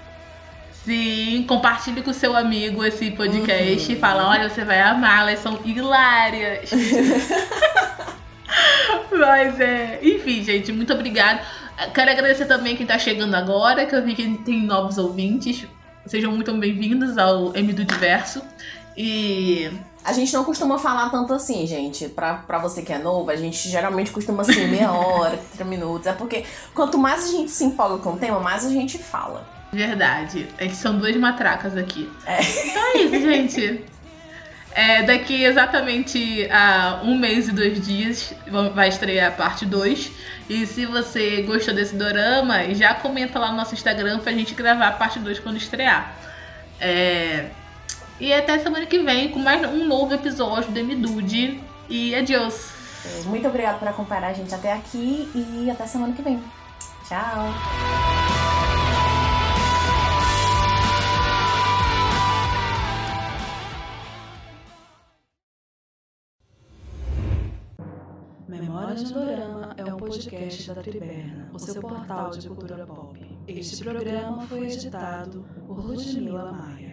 Sim, compartilhe com seu amigo esse podcast Uhum. e fala, olha, você vai amar, elas são hilárias. Mas é. Enfim, gente, muito obrigada. Quero agradecer também quem tá chegando agora, que eu vi que tem novos ouvintes. Sejam muito bem-vindos ao M do Diverso. E. A gente não costuma falar tanto assim, gente. Pra, pra você que é novo, a gente geralmente costuma assim, meia hora, 30 minutos. É porque quanto mais a gente se empolga com o tema, mais a gente fala. Verdade. Gente são duas matracas aqui. É. Então é isso, gente. É, daqui exatamente a um mês e dois dias vai estrear a parte 2. E se você gostou desse dorama, já comenta lá no nosso Instagram pra gente gravar a parte 2 quando estrear. É, E até semana que vem com mais um novo episódio do Midude. E adiós! Muito obrigada por acompanhar a gente até aqui e até semana que vem. Tchau! Memórias do Dorama é um podcast da Triberna, o seu portal de cultura pop. Este programa foi editado por Ludmila Maia.